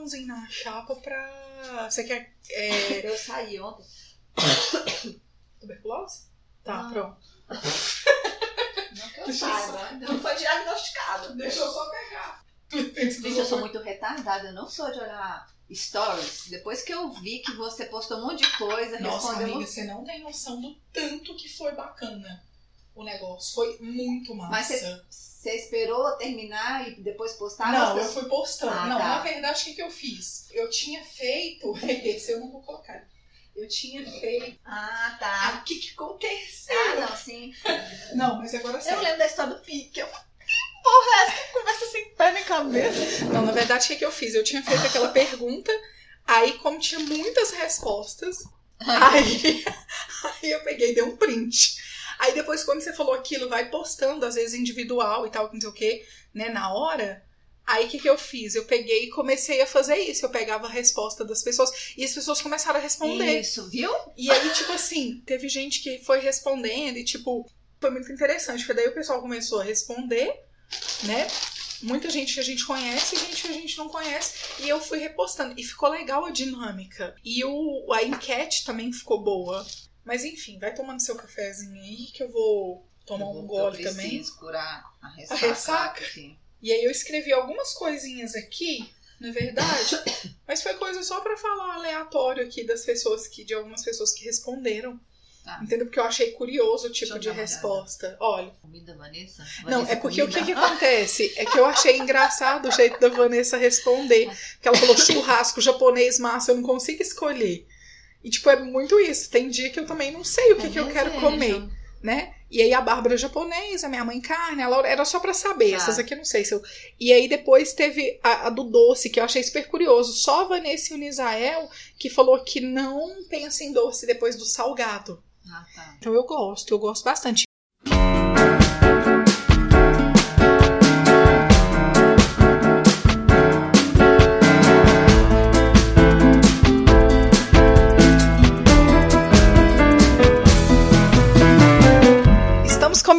macarrãozinho na chapa pra. Você quer. É... Eu saí ontem. Tuberculose? Tá, Não. pronto. Não que eu saiba. Não foi diagnosticado. Deixa eu só pegar. Gente, eu sou muito retardada. Eu não sou de olhar stories. Depois que eu vi que você postou um monte de coisa, Nossa, respondeu. amiga, você não tem noção do tanto que foi bacana o negócio. Foi muito massa. Mas você- esperou terminar e depois postar? Não, eu fui postando. Ah, não, tá. na verdade, o que, que eu fiz? Eu tinha feito. Esse eu não vou colocar. Eu tinha feito. Ah, Ah, tá. o que, que aconteceu? Ah, não, sim. Não, mas agora Eu sério. lembro da história do pique. Eu... Que porra é essa? Que conversa sem pé nem cabeça. Não, na verdade, o que, que eu fiz? Eu tinha feito aquela pergunta, aí, como tinha muitas respostas, aí, aí eu peguei e dei um print. Aí depois, quando você falou aquilo, vai postando, às vezes individual e tal, não sei o quê, né, na hora. Aí o que, que eu fiz? Eu peguei e comecei a fazer isso. Eu pegava a resposta das pessoas e as pessoas começaram a responder. Isso, viu? E aí, tipo assim, teve gente que foi respondendo e, tipo, foi muito interessante, porque daí o pessoal começou a responder, né? Muita gente que a gente conhece e gente que a gente não conhece. E eu fui repostando. E ficou legal a dinâmica. E o, a enquete também ficou boa. Mas enfim, vai tomando seu cafezinho aí que eu vou tomar um gole eu também. curar a ressaca. ressaca? aqui. E aí eu escrevi algumas coisinhas aqui, na verdade, mas foi coisa só pra falar aleatório aqui das pessoas que, de algumas pessoas que responderam. Tá. Entendeu? Porque eu achei curioso o tipo eu de resposta. Olha. Comida, Vanessa? Não, Vanessa, é porque o comida? que, que acontece? É que eu achei engraçado o jeito da Vanessa responder. Que ela falou churrasco, japonês, massa, eu não consigo escolher. E, tipo, é muito isso. Tem dia que eu também não sei o que, É que eu quero comer, né? E aí a Bárbara japonesa, minha mãe carne, a Laura era só pra saber. Tá. Essas aqui eu não sei se eu. E aí depois teve a, a do doce, que eu achei super curioso. Só a Vanessa e o Nisael que falou que não pensa em doce depois do salgado. Ah, tá. Então eu gosto, eu gosto bastante.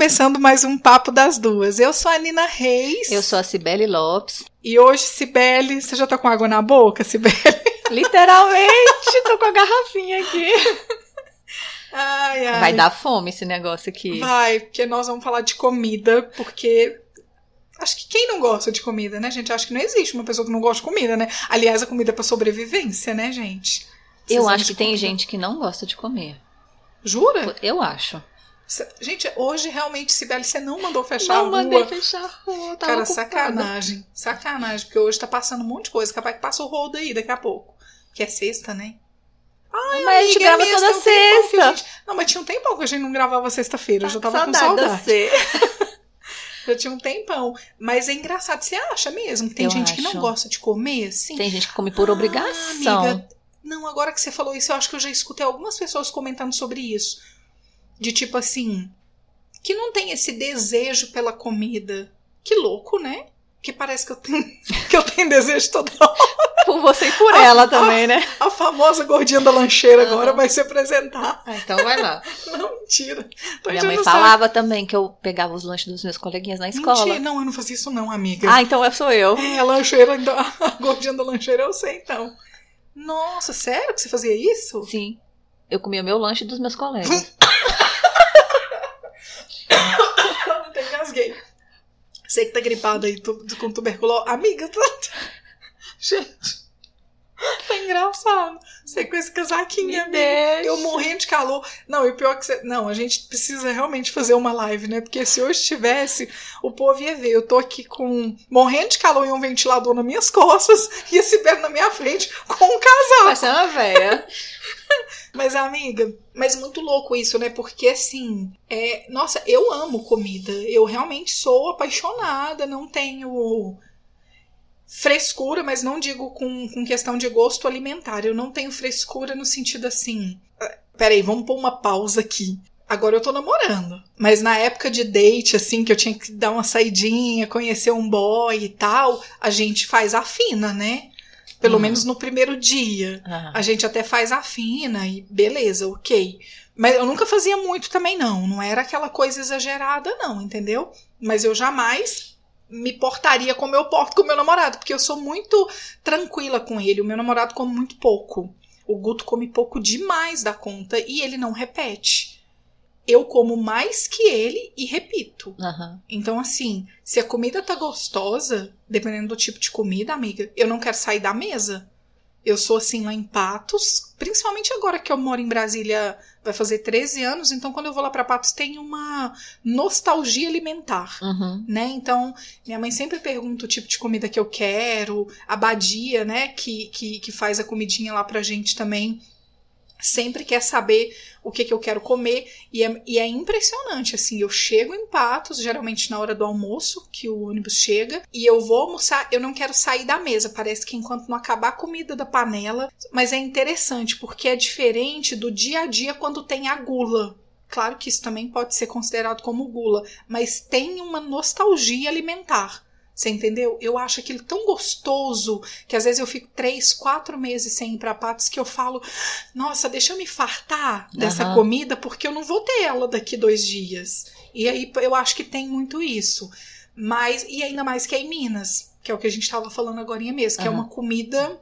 Começando mais um Papo das Duas. Eu sou a Nina Reis. Eu sou a Cibele Lopes. E hoje, Cibele, você já tá com água na boca, Cibele? Literalmente, tô com a garrafinha aqui. Ai, ai. Vai dar fome esse negócio aqui. Vai, porque nós vamos falar de comida, porque. Acho que quem não gosta de comida, né, gente? Acho que não existe uma pessoa que não gosta de comida, né? Aliás, a comida é pra sobrevivência, né, gente? Eu acho que tem gente que não gosta de comer. Jura? Eu acho. Gente, hoje realmente, Sibeli, você não mandou fechar a não rua. mandei fechar a rua, tava Cara, ocupada. sacanagem. Sacanagem, porque hoje tá passando um monte de coisa. Capaz que passa o rodo aí daqui a pouco. Que é sexta, né? Mas a gente Amiga, grava é toda a sexta. gente- Não, mas tinha um tempão que a gente não gravava sexta-feira. Eu já tava com Saudade saudade. da sexta. Já tinha um tempão. Mas é engraçado. Você acha mesmo que tem Eu gente que não acho. gosta de comer, assim? Tem gente que come por Ah, obrigação. amiga, não, agora que você falou isso, eu acho que eu já escutei algumas pessoas comentando sobre isso. De tipo assim, que não tem esse desejo pela comida. Que louco, né? Que parece que eu tenho, que eu tenho desejo toda hora. Por você e por Ah, ela também, né? A famosa gordinha da lancheira agora vai se apresentar. Ah, então vai lá. Não, mentira. Tô Minha mãe falava também que eu pegava os lanches dos meus coleguinhas na escola. Mentira, não, eu não fazia isso não, amiga. Ah, então eu sou eu. É, a lancheira, então, a gordinha da lancheira eu sei, então. Nossa, sério que você fazia isso? Sim. Eu comia o meu lanche dos meus colegas. Engasguei. Você que tá gripada aí tu- com tuberculose. Amiga, tá... Gente, tá engraçado. Você com esse casaquinho, amiga. deixa. Eu morrendo de calor. Não, e o pior que você. Não, a gente precisa realmente fazer uma live, né? Porque se hoje tivesse, o povo ia ver. Eu tô aqui com. morrendo de calor e um ventilador nas minhas costas e esse pé na minha frente com um casaco. Vai ser uma véia. Mas, amiga, mas muito louco isso, né? Porque assim, é, nossa, eu amo comida. Eu realmente sou apaixonada, não tenho frescura, mas não digo com, com questão de gosto alimentar. Eu não tenho frescura no sentido assim. ah, Peraí, vamos pôr uma pausa aqui. Agora eu tô namorando. Mas na época de date, assim, que eu tinha que dar uma saidinha, conhecer um boy e tal, a gente faz a fina, né? Pelo Hum. menos no primeiro dia. Ah, A gente até faz a fina e beleza, ok. Mas eu nunca fazia muito também, não. Não era aquela coisa exagerada, não, entendeu? Mas eu jamais me portaria como eu porto com o meu namorado, porque eu sou muito tranquila com ele. O meu namorado come muito pouco. O Guto come pouco demais da conta e ele não repete. Eu como mais que ele e repito. Aham. Então, assim, se a comida tá gostosa, dependendo do tipo de comida, amiga, eu não quero sair da mesa. Eu sou assim lá em Patos, principalmente agora que eu moro em Brasília, vai fazer 13 anos, então quando eu vou lá pra Patos tem uma nostalgia alimentar Uhum. né? Então, minha mãe sempre pergunta o tipo de comida que eu quero, a Badia, né, que, que, que faz a comidinha lá pra gente também, sempre quer saber o que, que eu quero comer, e é, e é impressionante, assim, eu chego em Patos, geralmente na hora do almoço, que o ônibus chega, e eu vou almoçar, eu não quero sair da mesa, parece que enquanto não acabar a comida da panela, mas é interessante, porque é diferente do dia a dia quando tem a gula, Claro que isso também pode ser considerado como gula, mas tem uma nostalgia alimentar. Você entendeu? Eu acho aquilo tão gostoso que às vezes eu fico três, quatro meses sem ir pra Patos que eu falo, nossa, deixa eu me fartar dessa Aham. comida porque eu não vou ter ela daqui dois dias. E aí eu acho que tem muito isso. Mas, e ainda mais que é em Minas, que é o que a gente estava falando agora mesmo, que é Aham. uma comida,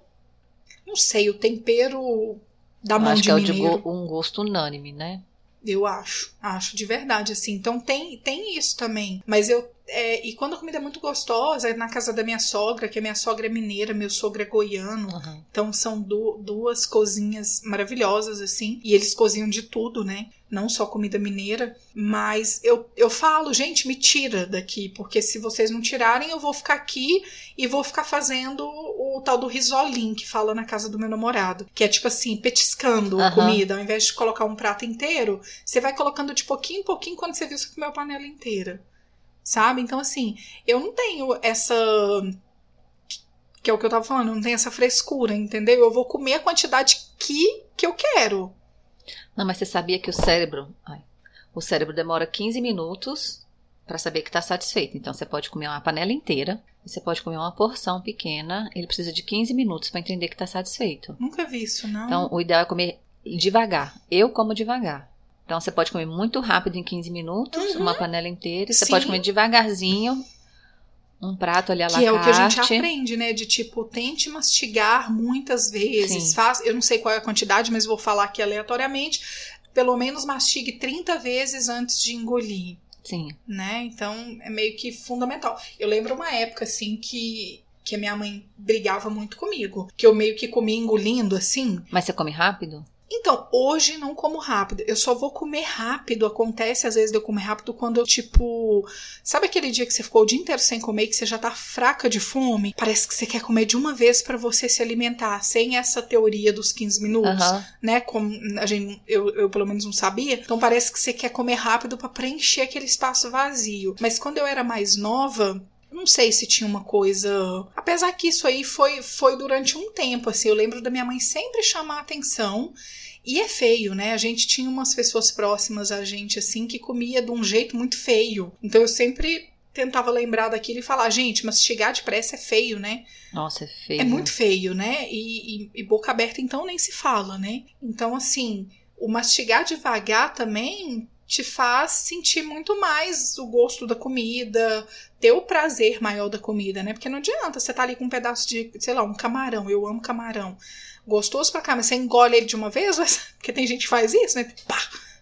não sei, o tempero da Eu mão acho de que é de mineiro. go- um gosto unânime, né? Eu acho, acho de verdade, assim. Então tem, tem isso também. Mas eu. É, e quando a comida é muito gostosa, é na casa da minha sogra, que a minha sogra é mineira, meu sogro é goiano. Uhum. Então são du- duas cozinhas maravilhosas, assim. E eles cozinham de tudo, né? Não só comida mineira. Mas eu, eu falo, gente, me tira daqui. Porque se vocês não tirarem, eu vou ficar aqui e vou ficar fazendo o tal do risolim que fala na casa do meu namorado. Que é tipo assim, petiscando a Aham. comida. Ao invés de colocar um prato inteiro, você vai colocando de pouquinho em pouquinho quando você viu você comeu a panela inteira. Sabe? Então, assim, eu não tenho essa que é o que eu tava falando, não tem essa frescura, entendeu? Eu vou comer a quantidade que, que eu quero. Não, mas você sabia que o cérebro. ai, o cérebro demora 15 minutos para saber que está satisfeito. Então você pode comer uma panela inteira, você pode comer uma porção pequena, ele precisa de 15 minutos para entender que está satisfeito. Nunca vi isso, não. Então o ideal é comer devagar. Eu como devagar. Então você pode comer muito rápido em 15 minutos, Uhum. uma panela inteira. Você Sim. pode comer devagarzinho, um prato ali à la que é o que a gente aprende, né? De tipo, tente mastigar muitas vezes. Sim. Faz, eu não sei qual é a quantidade, mas vou falar aqui aleatoriamente. Pelo menos mastigue 30 vezes antes de engolir. Sim. né? Então é meio que fundamental. Eu lembro uma época assim que que a minha mãe brigava muito comigo, que eu meio que comia engolindo assim. Mas você come rápido? Então, hoje não como rápido. Eu só vou comer rápido. Acontece às vezes de eu comer rápido quando eu, tipo. Sabe aquele dia que você ficou o dia inteiro sem comer e que você já tá fraca de fome? Parece que você quer comer de uma vez pra você se alimentar, sem essa teoria dos 15 minutos Aham. né? Como a gente, eu, eu pelo menos não sabia. Então parece que você quer comer rápido pra preencher aquele espaço vazio. Mas quando eu era mais nova, não sei se tinha uma coisa. Apesar que isso aí foi, foi durante um tempo, assim. Eu lembro da minha mãe sempre chamar a atenção. E é feio, né? A gente tinha umas pessoas próximas a gente, assim, que comia de um jeito muito feio. Então eu sempre tentava lembrar daquilo e falar, gente, mastigar depressa é feio, né? Nossa, é feio. É muito feio, né? E, e- e boca aberta, então, nem se fala, né? Então, assim, o mastigar devagar também te faz sentir muito mais o gosto da comida, ter o prazer maior da comida, né? Porque não adianta você tá ali com um pedaço de, sei lá, um camarão. Eu amo camarão. Gostoso pra cá, mas você engole ele de uma vez, mas- porque tem gente que faz isso, né? Pá!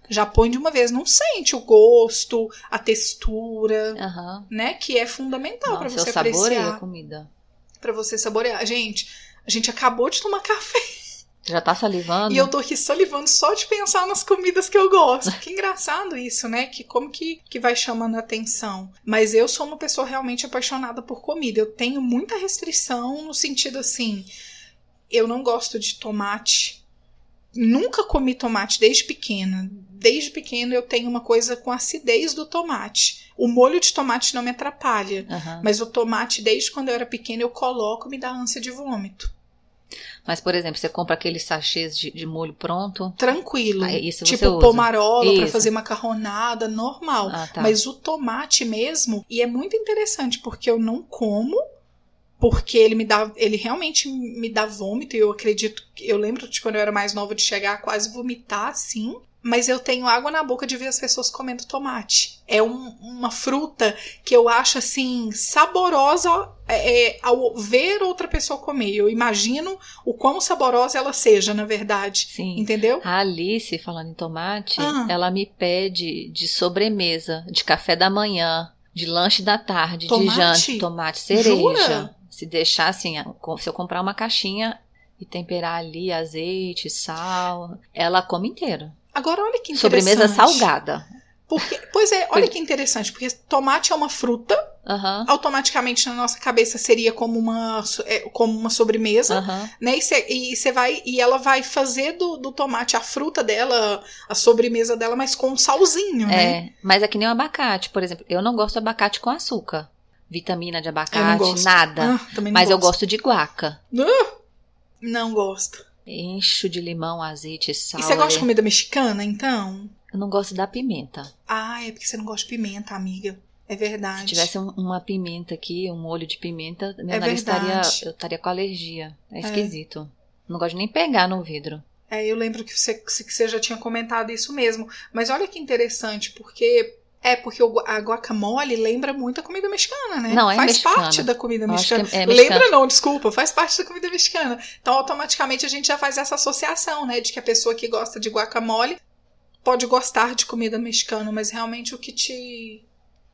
Já põe de uma vez, não sente o gosto, a textura, Aham. né? Que é fundamental pra Nossa, você apreciar a comida. Pra você saborear. Gente, a gente acabou de tomar café já tá salivando? e eu tô aqui salivando só de pensar nas comidas que eu gosto. Que engraçado isso, né? Que como que, que vai chamando a atenção. Mas eu sou uma pessoa realmente apaixonada por comida. Eu tenho muita restrição no sentido assim, eu não gosto de tomate. Nunca comi tomate desde pequena. Desde pequena eu tenho uma coisa com acidez do tomate. O molho de tomate não me atrapalha. Aham. Mas o tomate, desde quando eu era pequena, eu coloco e me dá ânsia de vômito. Mas, por exemplo, você compra aqueles sachês de, de molho pronto. Tranquilo. Isso você tipo pomarola Isso. fazer macarronada, normal. Ah, tá. Mas o tomate mesmo, e é muito interessante porque eu não como, porque ele me dá, ele realmente me dá vômito, e eu acredito, que- eu lembro de quando eu era mais nova de chegar a quase vomitar assim. Mas eu tenho água na boca de ver as pessoas comendo tomate. É um- uma fruta que eu acho assim saborosa é, é, ao ver outra pessoa comer. Eu imagino o quão saborosa ela seja, na verdade. Sim. Entendeu? A Alice, falando em tomate, Ah. ela me pede de sobremesa, de café da manhã, de lanche da tarde, Tomate? de janta, tomate cereja. Jura? Se deixar assim, se eu comprar uma caixinha e temperar ali azeite, sal, ela come inteiro. Agora olha que interessante. Sobremesa salgada. Porque, pois é, olha que interessante, porque tomate é uma fruta, Aham. automaticamente na nossa cabeça seria como uma, é, como uma sobremesa. Aham. né? E você vai e ela vai fazer do, do tomate a fruta dela, a sobremesa dela, mas com um salzinho, né? É, mas é que nem o abacate, por exemplo. Eu não gosto de abacate com açúcar. Vitamina de abacate, gosto. nada. Ah, mas eu gosto de guaca. Ah, não gosto. Encho de limão, azeite, sal. e você gosta de ali. comida mexicana, então? Eu não gosto da pimenta. Ah, é porque você não gosta de pimenta, amiga. É verdade. Se tivesse um- uma pimenta aqui, um molho de pimenta, meu É nariz estaria, eu estaria com alergia. É esquisito. Não gosto de nem pegar no vidro. É, eu lembro que você, que você já tinha comentado isso mesmo. Mas olha que interessante, porque. É, porque a guacamole lembra muito a comida mexicana, né? Não, é faz mexicana. parte da comida acho mexicana. é- é mexicana. lembra não, desculpa, faz parte da comida mexicana. Então, automaticamente a gente já faz essa associação, né? De que a pessoa que gosta de guacamole pode gostar de comida mexicana, mas realmente o que te.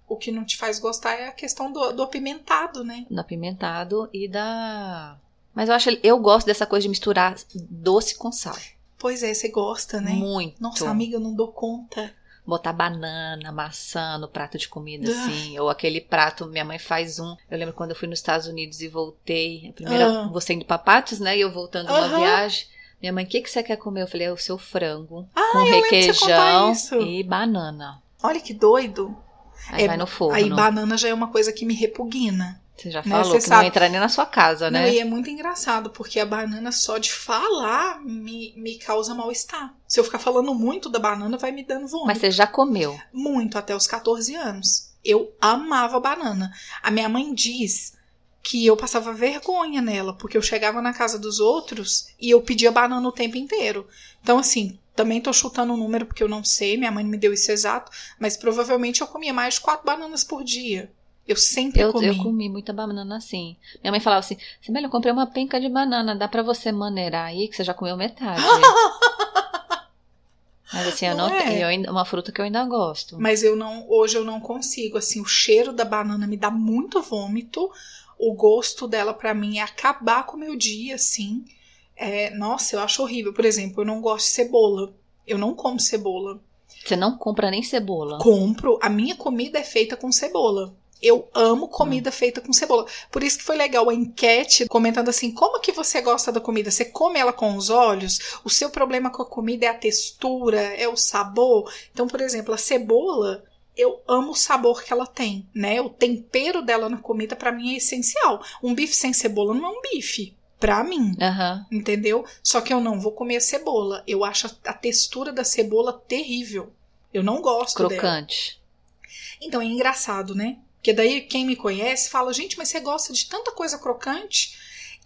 O que não te faz gostar é a questão do, do apimentado, né? Do apimentado e da. Mas eu acho. Eu gosto dessa coisa de misturar doce com sal. Pois é, você gosta, né? Muito. Nossa, amiga, eu não dou conta. Botar banana, maçã no prato de comida, Ah. assim. Ou aquele prato, minha mãe faz um. Eu lembro quando eu fui nos Estados Unidos e voltei. A primeira, Ah. você indo pra Patos, né? E eu voltando uma Aham. viagem. Minha mãe, o que, que você quer comer? Eu falei, é o seu frango. Ah, com requeijão e banana. Olha que doido. Aí É, vai no forno. Aí banana já é uma coisa que me repugna. Você já né, falou você que sabe. não entra nem na sua casa, Não, né? e é muito engraçado, porque a banana só de falar me, me causa mal-estar. Se eu ficar falando muito da banana, vai me dando vômito. Mas você já comeu. Muito, até os 14 anos. Eu amava banana. A minha mãe diz que eu passava vergonha nela, porque eu chegava na casa dos outros e eu pedia banana o tempo inteiro. Então, assim, também tô chutando um número porque eu não sei, minha mãe não me deu isso exato, mas provavelmente eu comia mais de quatro bananas por dia. Eu sempre Eu, comi. eu comi muita banana assim. Minha mãe falava assim: Sibeli, eu comprei uma penca de banana, dá pra você maneirar aí que você já comeu metade. Mas assim, eu Não não, é? eu ainda, uma fruta que eu ainda gosto. Mas eu não, hoje eu não consigo. Assim, o cheiro da banana me dá muito vômito. O gosto dela pra mim é acabar com o meu dia, assim. É, nossa, eu acho horrível. Por exemplo, eu não gosto de cebola. Eu não como cebola. Você não compra nem cebola. Compro. A minha comida é feita com cebola. Eu amo comida feita com cebola. Por isso que foi legal a enquete comentando assim: como que você gosta da comida? Você come ela com os olhos? O seu problema com a comida é a textura, é o sabor? Então, por exemplo, a cebola, eu amo o sabor que ela tem, né? O tempero dela na comida pra mim é essencial. Um bife sem cebola não é um bife, pra mim. Aham. Entendeu? Só que eu não vou comer a cebola. Eu acho a a textura da cebola terrível. Eu não gosto dela. Crocante. Então é engraçado, né? Porque daí quem me conhece fala, gente, mas você gosta de tanta coisa crocante?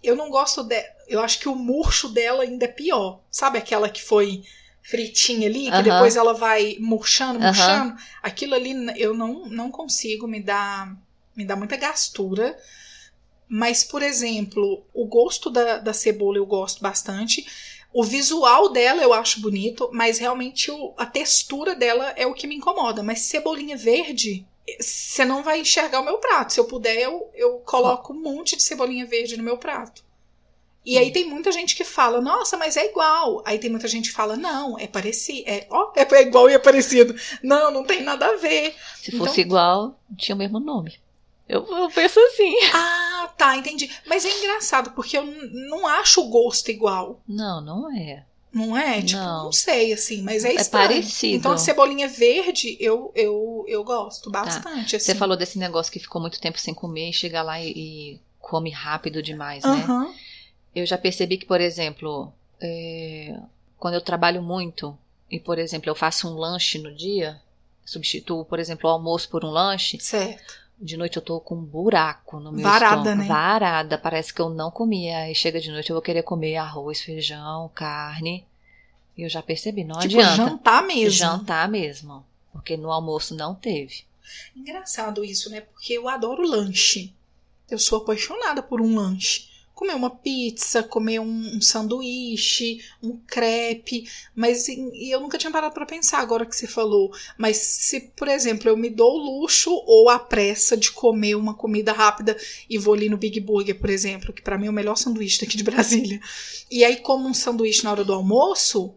Eu não gosto de. Eu acho que o murcho dela ainda é pior. Sabe aquela que foi fritinha ali, que Aham. depois ela vai murchando, murchando? Aquilo ali eu não, não consigo, me dá, me dá muita gastura. Mas, por exemplo, o gosto da, da cebola eu gosto bastante. O visual dela eu acho bonito, mas realmente o- a textura dela é o que me incomoda. Mas cebolinha verde, você não vai enxergar o meu prato. Se eu puder, eu, eu coloco um monte de cebolinha verde no meu prato. E aí tem muita gente que fala, nossa, mas é igual. Aí tem muita gente que fala, não, é parecido. É, ó, é igual e é parecido. Não, não tem nada a ver. Se Então- fosse igual, tinha o mesmo nome. Eu, eu penso assim. Ah, tá, entendi. Mas é engraçado, porque eu não acho o gosto igual. Não, não é. Não é? Tipo, Não. não, sei, assim, mas é É estranho. parecido. Então, a cebolinha verde, eu, eu, eu gosto bastante, assim. Você falou desse negócio que ficou muito tempo sem comer e chega lá e, e come rápido demais, né? Eu já percebi que, por exemplo, é, quando eu trabalho muito e, por exemplo, eu faço um lanche no dia, substituo, por exemplo, o almoço por um lanche, Certo. De noite eu tô com um buraco no meu Varada, estômago. né? Varada, parece que eu não comia. Aí chega de noite eu vou querer comer arroz, feijão, carne. E eu já percebi, não tipo, adianta. jantar mesmo. Jantar mesmo. Porque no almoço não teve. Engraçado isso, né? Porque eu adoro lanche. Eu sou apaixonada por um lanche. Comer uma pizza, comer um, um sanduíche, um crepe, mas e e eu nunca tinha parado para pensar agora que você falou. Mas se, por exemplo, eu me dou o luxo ou a pressa de comer uma comida rápida e vou ali no Big Burger, por exemplo, que para mim é o melhor sanduíche daqui de Brasília. E aí como um sanduíche na hora do almoço,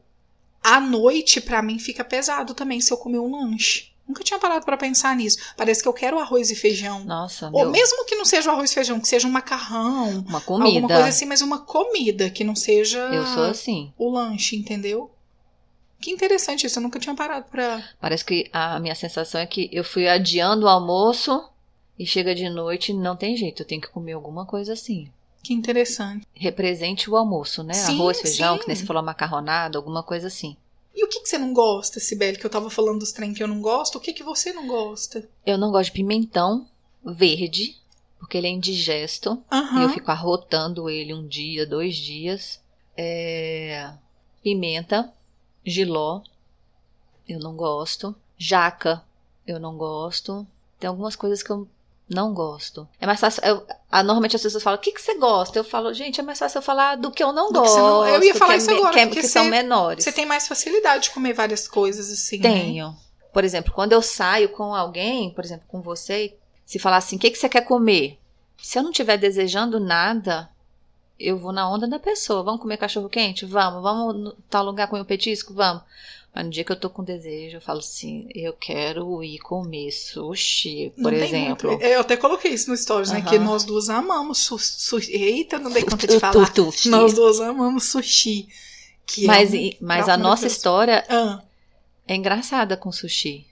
à noite para mim fica pesado também se eu comer um lanche. Nunca tinha parado para pensar nisso. Parece que eu quero arroz e feijão. Nossa, Ou meu, mesmo que não seja o arroz e feijão, que seja um macarrão, uma alguma comida. coisa assim, mas uma comida, que não seja Eu sou assim. o lanche, entendeu? Que interessante isso, eu nunca tinha parado pra. Parece que a minha sensação é que eu fui adiando o almoço e chega de noite não tem jeito, eu tenho que comer alguma coisa assim. Que interessante. Represente o almoço, né? Sim, Arroz, feijão, sim. que nem você falou, macarronada, alguma coisa assim. E o que, que você não gosta, Sibeli? Que eu tava falando dos trem que eu não gosto. O que, que você não gosta? Eu não gosto de pimentão verde, porque ele é indigesto. E Aham. eu fico arrotando ele um dia, dois dias. É, Pimenta, giló, eu não gosto. Jaca, eu não gosto. Tem algumas coisas que eu não gosto. É mais fácil. Eu, normalmente as pessoas falam: o que, que você gosta? Eu falo, gente, é mais fácil eu falar do que eu não Do gosto. não- eu ia falar é isso me- agora, Que, é- porque que são você- menores. Você tem mais facilidade de comer várias coisas assim, né? Tenho. Por exemplo, quando eu saio com alguém, por exemplo, com você, se falar assim, o que, que você quer comer? Se eu não estiver desejando nada, eu vou na onda da pessoa. Vamos comer cachorro quente? Vamos. Vamos no tal lugar comer um petisco? Vamos. Mas no dia que eu tô com desejo, eu falo assim, eu quero ir comer sushi, Não por tem exemplo. muito- Eu até coloquei isso no stories, né? Aham. Que nós duas amamos su- sushi. Eita, não dei conta de falar. Nós duas amamos sushi. Que Mas, é um mas a nossa história Ah, é engraçada com sushi.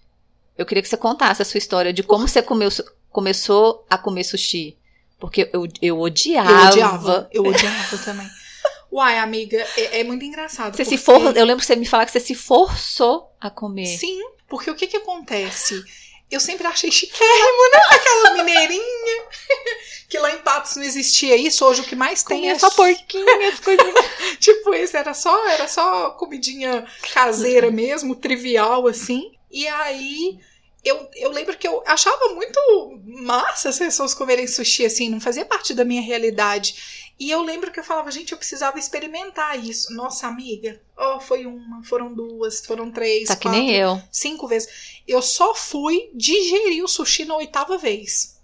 Eu queria que você contasse a sua história de como você comeu, começou a comer sushi. Porque eu, eu odiava. eu odiava. Eu odiava também. Uai, amiga, é, é muito engraçado. Você se porque- for, eu lembro que você me falar que você se forçou a comer. Sim, porque o que que acontece? Eu sempre achei chiquérrimo, né? Aquela mineirinha. que lá em Patos não existia isso. Hoje o que mais tem Comia é só porquinho, as coisas. Tipo, esse era só, era só comidinha caseira mesmo, trivial, assim. E aí, eu, eu lembro que eu achava muito massa as pessoas comerem sushi, assim, não fazia parte da minha realidade. E eu lembro que eu falava, gente, eu precisava experimentar isso. Nossa, amiga, ó, foi uma, foram duas, foram três, Tá que quatro, nem eu. cinco vezes. Eu só fui digerir o sushi na oitava vez.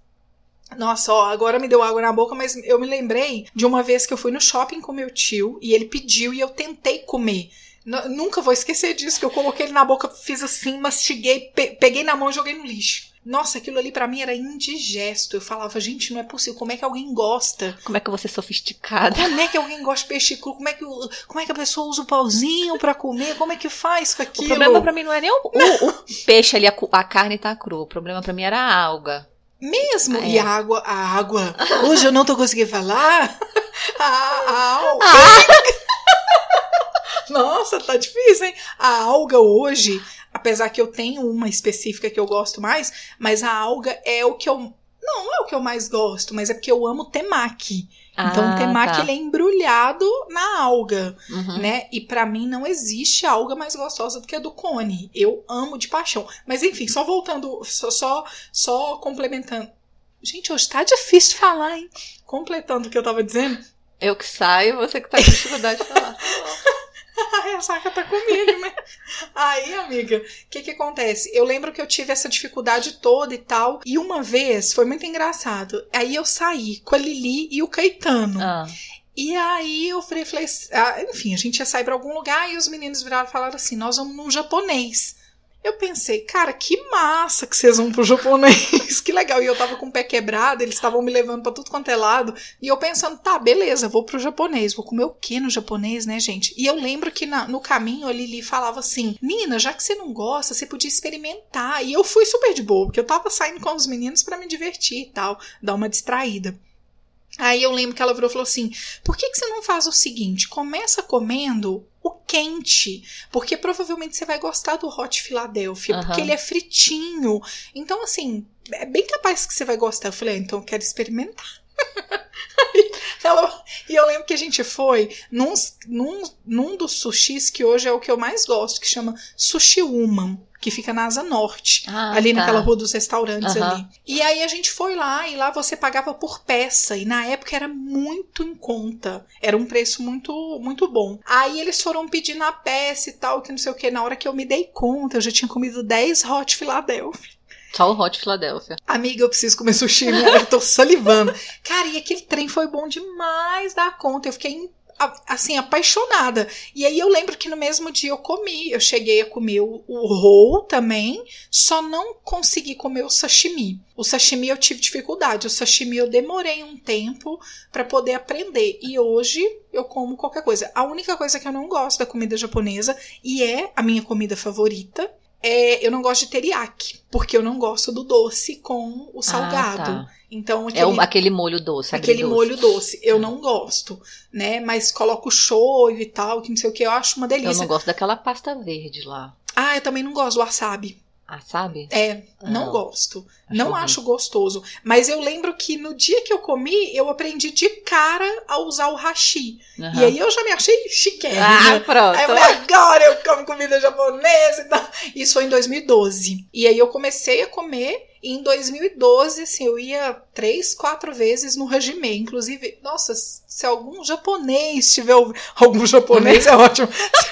Nossa, ó, agora me deu água na boca, mas eu me lembrei de uma vez que eu fui no shopping com meu tio e ele pediu e eu tentei comer. N- nunca vou esquecer disso, que eu coloquei ele na boca, fiz assim, mastiguei, pe- peguei na mão e joguei no lixo. Nossa, aquilo ali pra mim era indigesto. Eu falava, gente, não é possível. Como é que alguém gosta? Como é que vou ser sofisticada? Como é que alguém gosta de peixe cru? Como é que, o- como é que a pessoa usa o pauzinho pra comer? Como é que faz com O aquilo? problema pra mim não é nem o, o- o peixe ali, a, a carne tá crua. O problema pra mim era a alga. Mesmo. Ah, E é. a água, a água. Hoje eu não tô conseguindo falar. A, a alga. Nossa, tá difícil, hein? A alga hoje, apesar que eu tenho uma específica que eu gosto mais, mas a alga é o que eu. Não, não é o que eu mais gosto, mas é porque eu amo temaki. Então o Ah, temaki tá. ele é embrulhado na alga, Uhum. né? E pra mim não existe alga mais gostosa do que a do cone. Eu amo de paixão. Mas enfim, só voltando, só só, só complementando. Gente, hoje tá difícil de falar, hein? Completando o que eu tava dizendo. Eu que saio, você que tá com dificuldade de falar. A saca tá comigo, né? Aí, amiga, o que que acontece? Eu lembro que eu tive essa dificuldade toda e tal. E uma vez, foi muito engraçado. Aí eu saí com a Lili e o Caetano. Ah, E aí eu falei, falei ah, enfim, a gente ia sair pra algum lugar e os meninos viraram e falaram assim: nós vamos num japonês. Eu pensei, cara, que massa que vocês vão pro japonês, que legal. E eu tava com o pé quebrado, eles estavam me levando pra tudo quanto é lado. E eu pensando, tá, beleza, vou pro japonês. Vou comer o que no japonês, né, gente? E eu lembro que na- no caminho a Lili falava assim: Nina, já que você não gosta, você podia experimentar. E eu fui super de boa, porque eu tava saindo com os meninos pra me divertir e tal, dar uma distraída. Aí eu lembro que ela virou e falou assim: por que, que você não faz o seguinte? Começa comendo o quente, porque provavelmente você vai gostar do Hot Philadelphia, porque ele é fritinho. Então, assim, é bem capaz que você vai gostar. Eu falei: ah, então eu quero experimentar. Ela- e eu lembro que a gente foi num, num, num dos sushis que hoje é o que eu mais gosto, que chama Sushi Woman, que fica na Asa Norte. Ah, ali tá. naquela rua dos restaurantes Aham. ali. E aí a gente foi lá e lá você pagava por peça e na época era muito em conta. Era um preço muito muito bom. Aí eles foram pedindo a peça e tal, que não sei o que. Na hora que eu me dei conta, eu já tinha comido 10 Hot Philadelphia. Só o Hot Philadelphia. Amiga, eu preciso comer sushi, eu tô salivando. Cara, e aquele trem foi bom demais da conta. Eu fiquei assim, apaixonada. E aí eu lembro que no mesmo dia eu comi. Eu cheguei a comer o, o roll também, só não consegui comer o sashimi. O sashimi eu tive dificuldade. O sashimi eu demorei um tempo pra poder aprender. E hoje eu como qualquer coisa. A única coisa que eu não gosto da comida japonesa, e é a minha comida favorita, é eu não gosto de teriyaki. Porque eu não gosto do doce com o salgado. Ah, tá. Então, É o- aquele molho doce. aquele agridoce. molho doce. Eu não gosto, né? Mas coloco shoyu e tal, que não sei o que, eu acho uma Eu delícia. não gosto daquela pasta verde lá. Ah, eu também não gosto do wasabi. Ah, sabe? É, não Não. gosto. Não horrível. acho gostoso. Mas eu lembro que no dia que eu comi, eu aprendi de cara a usar o hashi. Aham. E aí eu já me achei chiquérrima. Ah, pronto. Aí eu falei, agora eu como comida japonesa e tal. Isso foi em 2012. E aí eu comecei a comer. E em 2012, assim, eu ia três, quatro vezes no regime. Inclusive, nossa, se algum japonês tiver ouvindo. Algum japonês é ótimo. Se,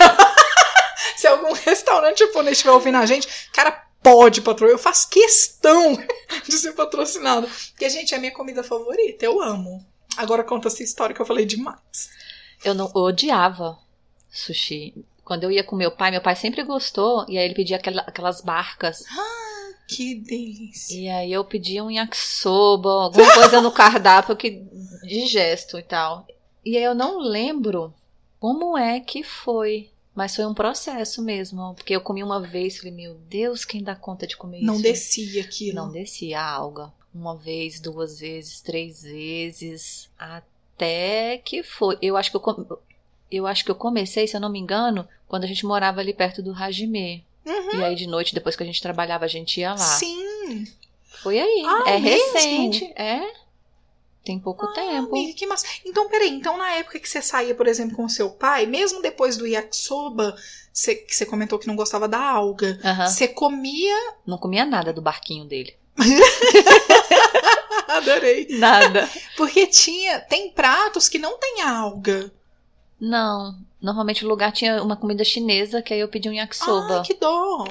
se algum restaurante japonês estiver ouvindo a gente, cara, pode patrocinar. Eu faço questão de ser patrocinado. Porque, gente, é a minha comida favorita. Eu amo. Agora conta essa história que eu falei demais. Eu não eu odiava sushi. Quando eu ia com meu pai, meu pai sempre gostou, e aí ele pedia aquela- aquelas barcas. Que delícia. E aí eu pedia um yakisoba, alguma coisa no cardápio que de gesto e tal. E aí eu não lembro como é que foi. Mas foi um processo mesmo. Porque eu comi uma vez e falei, meu Deus, quem dá conta de comer Não isso? descia aquilo. Não descia a alga. Uma vez, duas vezes, três vezes. Até que foi. Eu acho que eu, com- eu acho que eu comecei, se eu não me engano, quando a gente morava ali perto do Hajime. Uhum. E aí de noite, depois que a gente trabalhava, a gente ia lá. Sim. Foi aí. Ah, é mesmo? recente. É. Tem pouco tempo. Amiga, que massa. Então, peraí. Então, na época que você saía, por exemplo, com o seu pai, mesmo depois do yakisoba, você, que você comentou que não gostava da alga, você comia... Não comia nada do barquinho dele. Adorei. Nada. Porque tinha... Tem pratos que não tem alga. Não. Normalmente o lugar tinha uma comida chinesa, que aí eu pedi um yakisoba. Ai, que dó.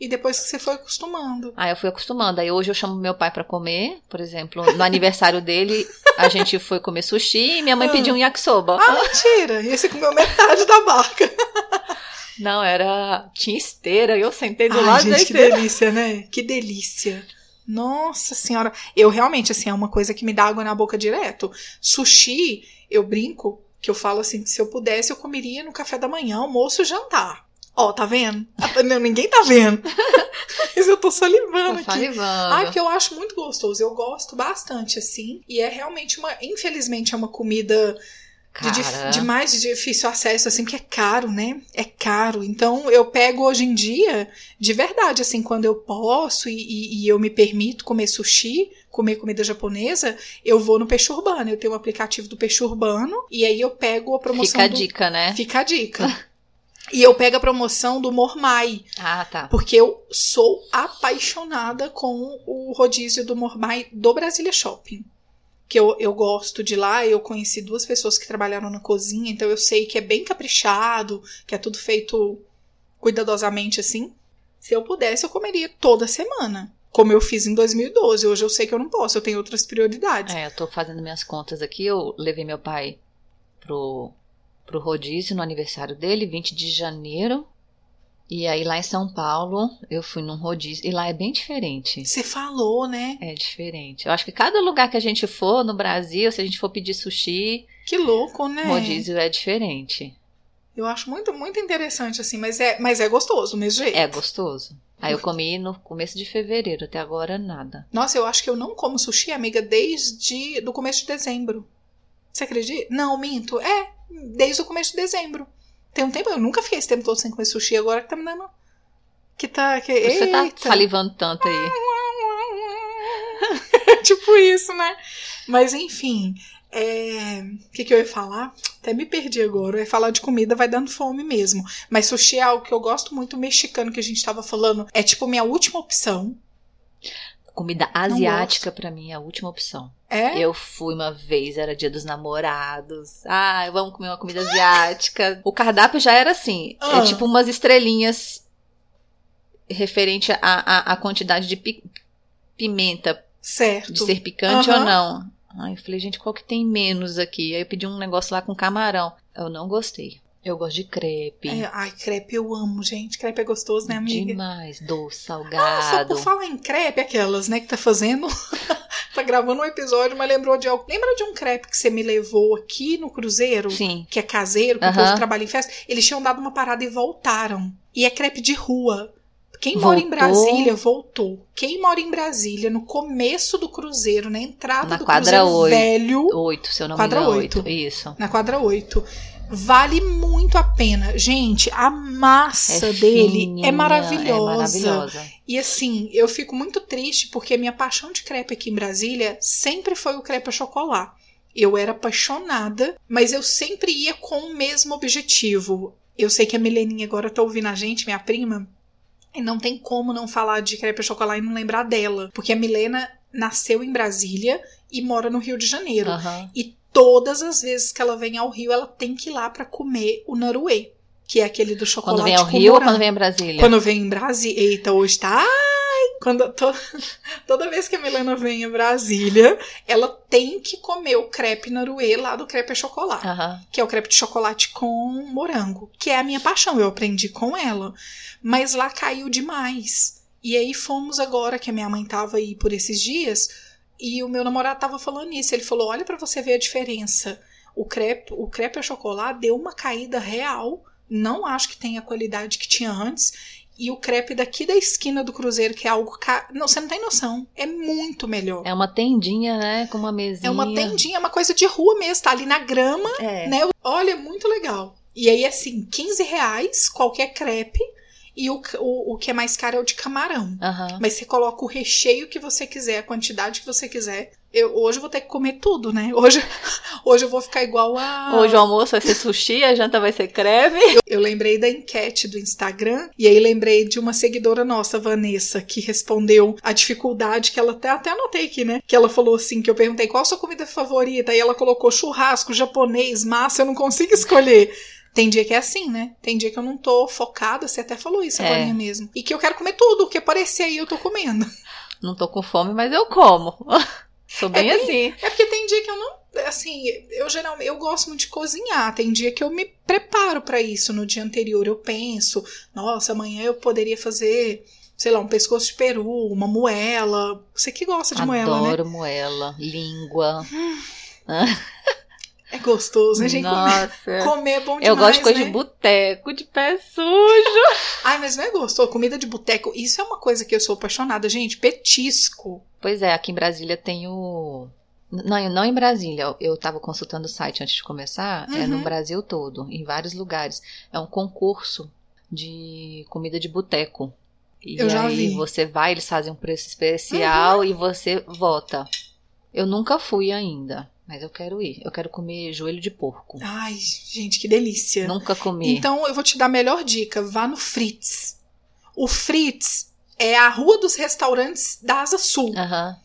E depois que você foi acostumando. Aí eu fui acostumando. Aí hoje eu chamo meu pai pra comer, por exemplo, no aniversário dele, a gente foi comer sushi e minha mãe Ah. pediu um yakisoba. Ah, mentira. E você comeu metade da barca. Não, era. Tinha esteira, eu sentei do Ai, lado da gente, que esteira. delícia, né? Que delícia. Nossa senhora. Eu realmente, assim, é uma coisa que me dá água na boca direto. Sushi, eu brinco, que eu falo assim, que se eu pudesse, eu comeria no café da manhã, almoço e jantar. Ó, tá vendo? Não, ninguém tá vendo. Mas eu tô salivando Tô aqui. salivando. Ai, porque eu acho muito gostoso. Eu gosto bastante, assim. E é realmente uma. Infelizmente, é uma comida de, de mais difícil acesso, assim, que é caro, né? É caro. Então, eu pego hoje em dia, de verdade, assim, quando eu posso e, e- e eu me permito comer sushi, comer comida japonesa, eu vou no Peixe Urbano. Eu tenho um aplicativo do Peixe Urbano e aí eu pego a promoção. fica a do... dica, né? Fica a dica. E eu pego a promoção do Mormai, Ah, tá. porque eu sou apaixonada com o rodízio do Mormai do Brasília Shopping. Que eu, eu gosto de lá, eu conheci duas pessoas que trabalharam na cozinha, então eu sei que é bem caprichado, que é tudo feito cuidadosamente assim. Se eu pudesse, eu comeria toda semana. Como eu fiz em 2012. Hoje eu sei que eu não posso, eu tenho outras prioridades. É, eu tô fazendo minhas contas aqui. Eu levei meu pai pro, pro rodízio no aniversário dele, 20 de janeiro. E aí lá em São Paulo, eu fui num rodízio. E lá é bem diferente. Você falou, né? É diferente. Eu acho que cada lugar que a gente for no Brasil, se a gente for pedir sushi, Que louco, né? rodízio é diferente. Eu acho muito, muito interessante, assim, mas é, mas é gostoso, do mesmo jeito. É gostoso. Aí eu comi no começo de fevereiro, até agora nada. Nossa, eu acho que eu não como sushi, amiga, desde do começo de dezembro. Você acredita? Não, minto. É, desde o começo de dezembro. Tem um tempo, eu nunca fiquei esse tempo todo sem comer sushi, agora que tá me dando. Que tá. Que, Você tá Eita. salivando tanto aí. tipo isso, né? Mas enfim, é... o que, que eu ia falar? Até me perdi agora. Eu ia falar de comida, vai dando fome mesmo. Mas sushi é algo que eu gosto muito, mexicano que a gente tava falando. É tipo minha última opção. Comida asiática pra mim é a última opção. É? Eu fui uma vez, era dia dos namorados. Ah, vamos comer uma comida asiática. O cardápio já era assim. Ah. É tipo umas estrelinhas referente à à- quantidade de pi- pimenta, Certo. de ser picante Aham. ou não. Aí eu falei, gente, qual que tem menos aqui? Aí eu pedi um negócio lá com camarão. Eu não gostei. Eu gosto de crepe. É, ai, crepe eu amo, gente. Crepe é gostoso, né, amiga? Demais. Doce, Ah, só salgado. por falar em crepe, aquelas, né, que tá fazendo. tá gravando um episódio, mas lembrou de algo. Lembra de um crepe que você me levou aqui no Cruzeiro? Sim. Que é caseiro, que o Aham. povo trabalha em festa? Eles tinham dado uma parada e voltaram. E é crepe de rua. Quem mora em Voltou? Brasília voltou. Quem mora em Brasília, no começo do Cruzeiro, na entrada Na do quadra Cruzeiro oito. Velho, Oito, se eu não Quadra me engano. oito. Oito. Isso. na quadra 8. Vale muito a pena. Gente, a massa dele fininha, é maravilhosa. É maravilhosa. E assim, eu fico muito triste porque a minha paixão de crepe aqui em Brasília sempre foi o crepe a chocolate. Eu era apaixonada, mas eu sempre ia com o mesmo objetivo. Eu sei que a Mileninha agora tá ouvindo a gente, minha prima, e não tem como não falar de crepe a chocolate e não lembrar dela. Porque a Milena nasceu em Brasília e mora no Rio de Janeiro. Aham. E todas as vezes que ela vem ao Rio, ela tem que ir lá pra comer o Naruê, que é aquele do chocolate Quando vem ao Rio ou quando vem a Brasília? Quando vem em Brasília. Eita, hoje tá. Ai! Quando, to- toda vez que a Milena vem a Brasília, ela tem que comer o crepe naruê lá do crepe a chocolate. Aham. Que é o crepe de chocolate com morango. Que é a minha paixão, eu aprendi com ela. Mas lá caiu demais. E aí fomos agora, que a minha mãe tava aí por esses dias, e o meu namorado tava falando isso. Ele falou: olha pra você ver a diferença. O crepe, o crepe a chocolate deu uma caída real. Não acho que tenha a qualidade que tinha antes. E o crepe daqui da esquina do Cruzeiro, que é algo. Ca... Não, você não tem noção. É muito melhor. É uma tendinha, né? Com uma mesinha. É uma tendinha, é uma coisa de rua mesmo, tá ali na grama, É. né? Olha, muito legal. E aí, assim, 15 reais qualquer crepe. E o, o, o que é mais caro é o de camarão. Aham. Mas você coloca o recheio que você quiser, a quantidade que você quiser. Eu, hoje eu vou ter que comer tudo, né? Hoje, hoje eu vou ficar igual a. Hoje o almoço vai ser sushi, a janta vai ser crepe. Eu lembrei da enquete do Instagram e aí lembrei de uma seguidora nossa, Vanessa, que respondeu a dificuldade que ela até, até anotei aqui, né? Que ela falou assim: que eu perguntei qual a sua comida favorita, e ela colocou churrasco, japonês, massa, eu não consigo escolher. Tem dia que é assim, né? Tem dia que eu não tô focada, você até falou isso É. agora mesmo. E que eu quero comer tudo, o que aparecer aí eu tô comendo. Não tô com fome, mas eu como. Sou bem, É bem- assim. É porque tem dia que eu não. Assim, eu geralmente eu gosto muito de cozinhar. Tem dia que eu me preparo pra isso. No dia anterior eu penso, nossa, amanhã eu poderia fazer, sei lá, um pescoço de peru, uma moela. Você que gosta de moela, né? Adoro moela, língua. É gostoso, né, gente? Nossa. Comer é bom demais, Eu gosto de coisa né? de boteco, de pé sujo. Ai, mas não é gostoso. Comida de boteco, isso é uma coisa que eu sou apaixonada, gente. Petisco. Pois é, aqui em Brasília tem o. Não, não em Brasília, eu estava consultando o site antes de começar, é no Uhum. Brasil todo, em vários lugares. É um concurso de comida de boteco. E Eu já aí vi. Uhum. você vai, eles fazem um preço especial e você vota. Eu nunca fui ainda, mas eu quero ir. Eu quero comer joelho de porco. Ai, gente, que delícia. Nunca comi. Então eu vou te dar a melhor dica: vá no Fritz. O Fritz é a rua dos restaurantes da Asa Sul. Aham,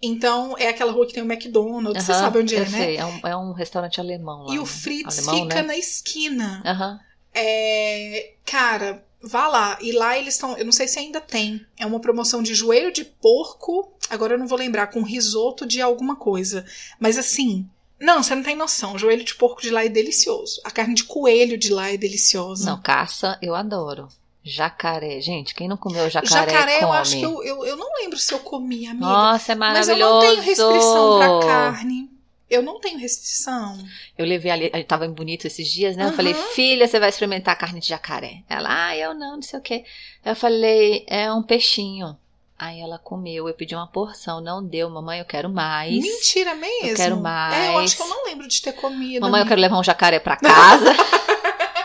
Então é aquela rua que tem o McDonald's, você sabe onde é, né? sei, é um, é um restaurante alemão lá. E o né? Fritz Alemão, fica né? na esquina. Aham. É, cara, vá lá. E lá eles estão. Eu não sei se ainda tem. É uma promoção de joelho de porco. Agora eu não vou lembrar, com risoto de alguma coisa. Mas assim. Não, você não tem noção. O joelho de porco de lá é delicioso. A carne de coelho de lá é deliciosa. Não, caça eu adoro. Jacaré. Gente, quem não comeu jacaré, Jacaré, eu come. acho que eu, eu, eu não lembro se eu comi, amiga. Nossa, é Mas eu maravilhoso. não tenho restrição pra carne. Eu não tenho restrição. Eu levei ali, ele tava em bonito esses dias, né? Eu falei, filha, você vai experimentar a carne de jacaré. Ela, ah, eu não, não sei o quê. Eu falei, é um peixinho. Aí ela comeu, eu pedi uma porção, não deu, mamãe, eu quero mais. Mentira mesmo. Eu quero mais. É, eu acho que eu não lembro de ter comido. Mamãe, eu quero levar um jacaré pra casa.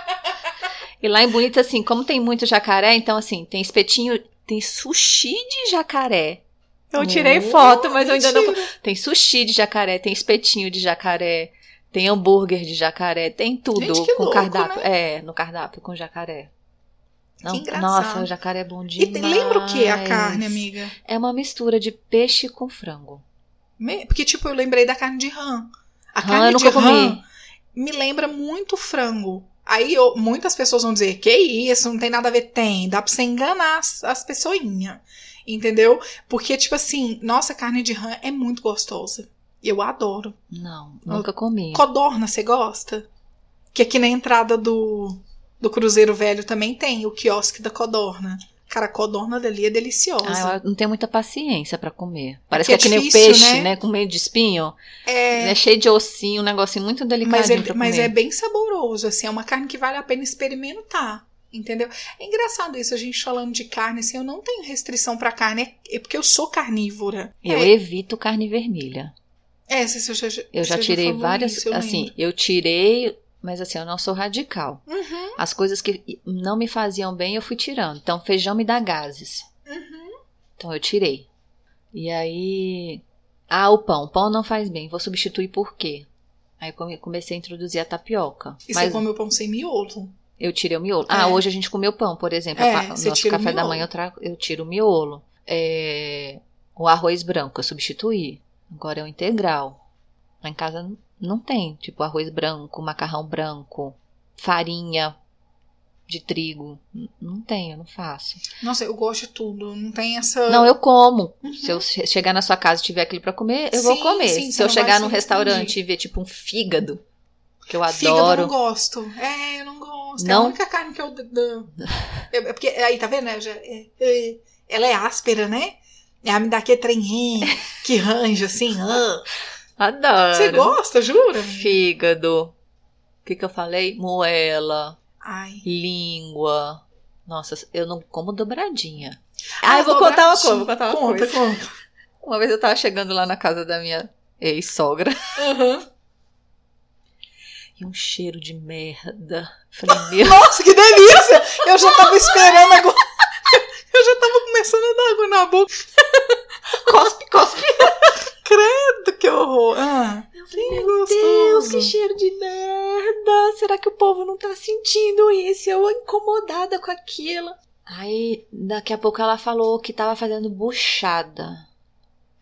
e lá em Bonito, assim, como tem muito jacaré, então, assim, tem espetinho, tem sushi de jacaré. Eu tirei Oh, foto, mas eu ainda não. mentira. Tem sushi de jacaré, tem espetinho de jacaré, tem hambúrguer de jacaré, tem tudo Gente, que com louco, cardápio. É, no cardápio com jacaré. Não, engraçado. nossa, o jacaré é bom E demais. te- lembra o que é a carne, amiga? É uma mistura de peixe com frango. Me- Porque, tipo, eu lembrei da carne de rã. A Rã carne eu de rã me lembra muito frango. Aí eu- muitas pessoas vão dizer, que isso, não tem nada a ver. Tem, dá pra você enganar as, as pessoinhas. Entendeu? Porque, tipo assim, nossa, carne de rã é muito gostosa. Eu adoro. Não, nunca comi. Codorna, você gosta? Que aqui na entrada do, do Cruzeiro Velho também tem o quiosque da codorna. Cara, a codorna dali é deliciosa. Ah, eu não tenho muita paciência pra comer. Parece que que é é que nem o difícil, peixe, né? né? Com meio de espinho. é, É cheio de ossinho, um negocinho muito delicadinho mas, é, mas é bem saboroso, assim, é uma carne que vale a pena experimentar. Entendeu? É engraçado isso, a gente falando de carne, assim, eu não tenho restrição pra carne, é, é porque eu sou carnívora. Eu é, evito carne vermelha. é, você, você já, Eu já você tirei falou várias. isso, eu assim, lembro. eu tirei, mas assim, eu não sou radical. Uhum, As coisas que não me faziam bem, eu fui tirando. Então, feijão me dá gases. uhum. Então, eu tirei. E aí. Ah, o pão. O pão não faz bem. Vou substituir por quê? Aí comecei a introduzir a tapioca. E mas você come o pão sem miolo? Eu tirei o miolo. Ah, É. hoje a gente comeu pão, por exemplo. É, você Nosso o café da manhã eu, trago, eu tiro o miolo. É, O arroz branco eu substituí. Agora é o integral. Lá em casa não tem. Tipo, arroz branco, macarrão branco, farinha de trigo. Não tem, eu não faço. Nossa, eu gosto de tudo, não tem essa... Não, eu como. Uhum. Se eu che- chegar na sua casa e tiver aquilo pra comer, eu vou Sim, comer. sim, Se eu chegar num restaurante e ver tipo um fígado, que eu Fígado eu adoro. não gosto. É, eu não gosto. É a Não? única carne que eu. É é porque aí, tá vendo? né? Já- é- é- ela é áspera, né? Ela me dá aquele trem que ranja assim. ah. Adoro. Você gosta, jura? Fígado. O que, que eu falei? Moela, Ai. língua. Nossa, eu não como dobradinha. Ah, Ah, eu vou contar uma coisa, vou contar uma Conta, coisa. conta. Uma vez eu tava chegando lá na casa da minha ex-sogra Aham. E um cheiro de merda. Falei, meu, Nossa, que delícia! Eu já tava esperando agora. Eu já tava começando a dar água na boca. cospe, cospe. Credo, que horror. Ah, Eu falei, meu gostoso. Deus, que cheiro de merda. Será que o povo não tá sentindo isso? Eu incomodada com aquilo. Aí, daqui a pouco ela falou que tava fazendo buchada.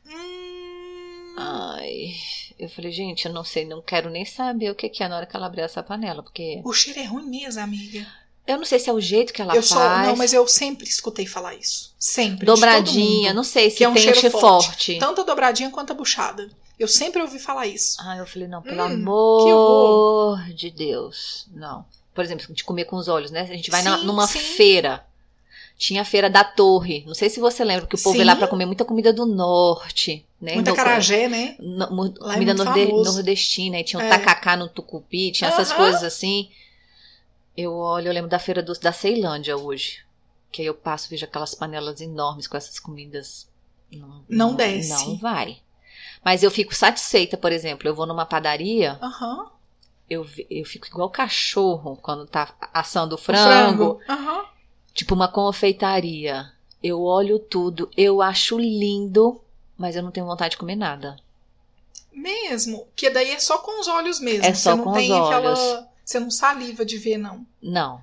Hum, Ai, eu falei, gente, eu não sei, não quero nem saber o que que é na hora que ela abrir essa panela, porque o cheiro é ruim mesmo, amiga. eu não sei se é o jeito que ela eu só, faz. não, mas eu sempre escutei falar isso. Sempre. dobradinha, todo não mundo. sei se é um tem cheiro forte. forte. Tanto a dobradinha quanto a buchada. Eu sempre ouvi falar isso. Ah, eu falei, não, pelo Hum, amor de Deus. Não. Por exemplo, de comer com os olhos, né? A gente vai na- Sim, numa sim. feira. Tinha a feira da Torre. Não sei se você lembra que o povo ia lá pra comer muita comida do norte, né? Muita Do- carajé, né? no- Lá é comida muito norde- nordestina, e tinha o É. tacacá no tucupi, tinha essas coisas assim. Eu olho, eu lembro da feira do- da Ceilândia hoje. Que aí eu passo, vejo aquelas panelas enormes com essas comidas. Não, Não desce. Não vai. Mas eu fico satisfeita, por exemplo, eu vou numa padaria, Aham. eu, eu fico igual cachorro quando tá assando o O frango. Aham. Tipo uma confeitaria. Eu olho tudo, eu acho lindo, mas eu não tenho vontade de comer nada. Mesmo. Que daí é só com os olhos mesmo. É só Você não com tem os aquela. olhos. Você não saliva de ver, não. Não.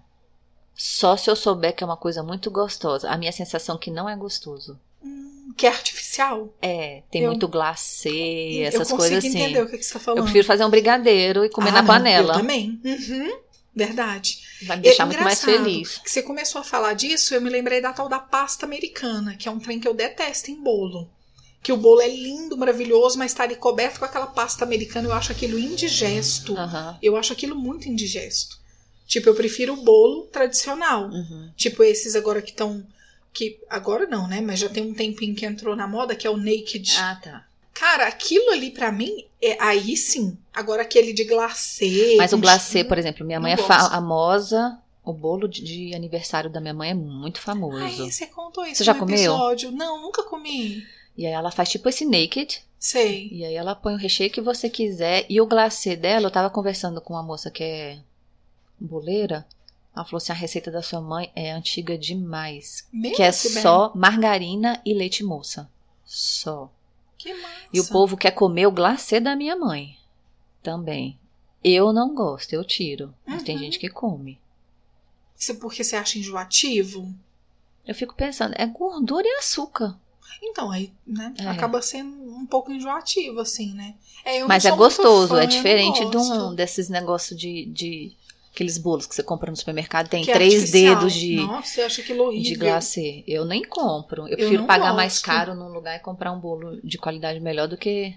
Só se eu souber que é uma coisa muito gostosa. A minha sensação é que não é gostoso. Hum, que é artificial. É, tem Eu- muito glacê, eu essas consigo coisas assim. entender o que, que você tá falando. Eu prefiro fazer um brigadeiro e comer Ah, na não, panela. Eu também. Uhum. Verdade. Vai me deixar É muito mais feliz. Que você começou a falar disso, eu me lembrei da tal da pasta americana, que é um trem que eu detesto em bolo. Que o bolo é lindo, maravilhoso, mas tá ali coberto com aquela pasta americana. Eu acho aquilo indigesto. Aham. Eu acho aquilo muito indigesto. Tipo, eu prefiro o bolo tradicional. Uhum. Tipo, esses agora que estão. Que agora não, né? Mas já tem um tempinho que entrou na moda, que é o naked. Ah, tá. Cara, aquilo ali pra mim, é aí sim. Agora aquele de glacê. Mas o glacê, por exemplo, minha mãe é famosa. O bolo de, de aniversário da minha mãe é muito famoso. Ai, você contou isso Você já no comeu? episódio. Não, nunca comi. E aí ela faz tipo esse naked. Sei. E aí ela põe o recheio que você quiser. E o glacê dela, eu tava conversando com uma moça que é boleira. Ela falou assim: a receita da sua mãe é antiga demais. Mesmo que é se bem. só margarina e leite moça. Só. Que massa. E o povo quer comer o glacê da minha mãe. Também. Eu não gosto, eu tiro. Mas tem Uhum. gente que come. Isso porque você acha enjoativo? Eu fico pensando, é gordura e açúcar. Então, aí, né? É. Acaba sendo um pouco enjoativo, assim, né? É, Mas é gostoso, fã, é diferente de um desses negócios de, de. Aqueles bolos que você compra no supermercado, tem Que é três artificial. dedos de, Nossa, eu acho aquilo horrível. de glacê. Eu nem compro. Eu Eu prefiro pagar mais gosto. caro num lugar e comprar um bolo de qualidade melhor do que.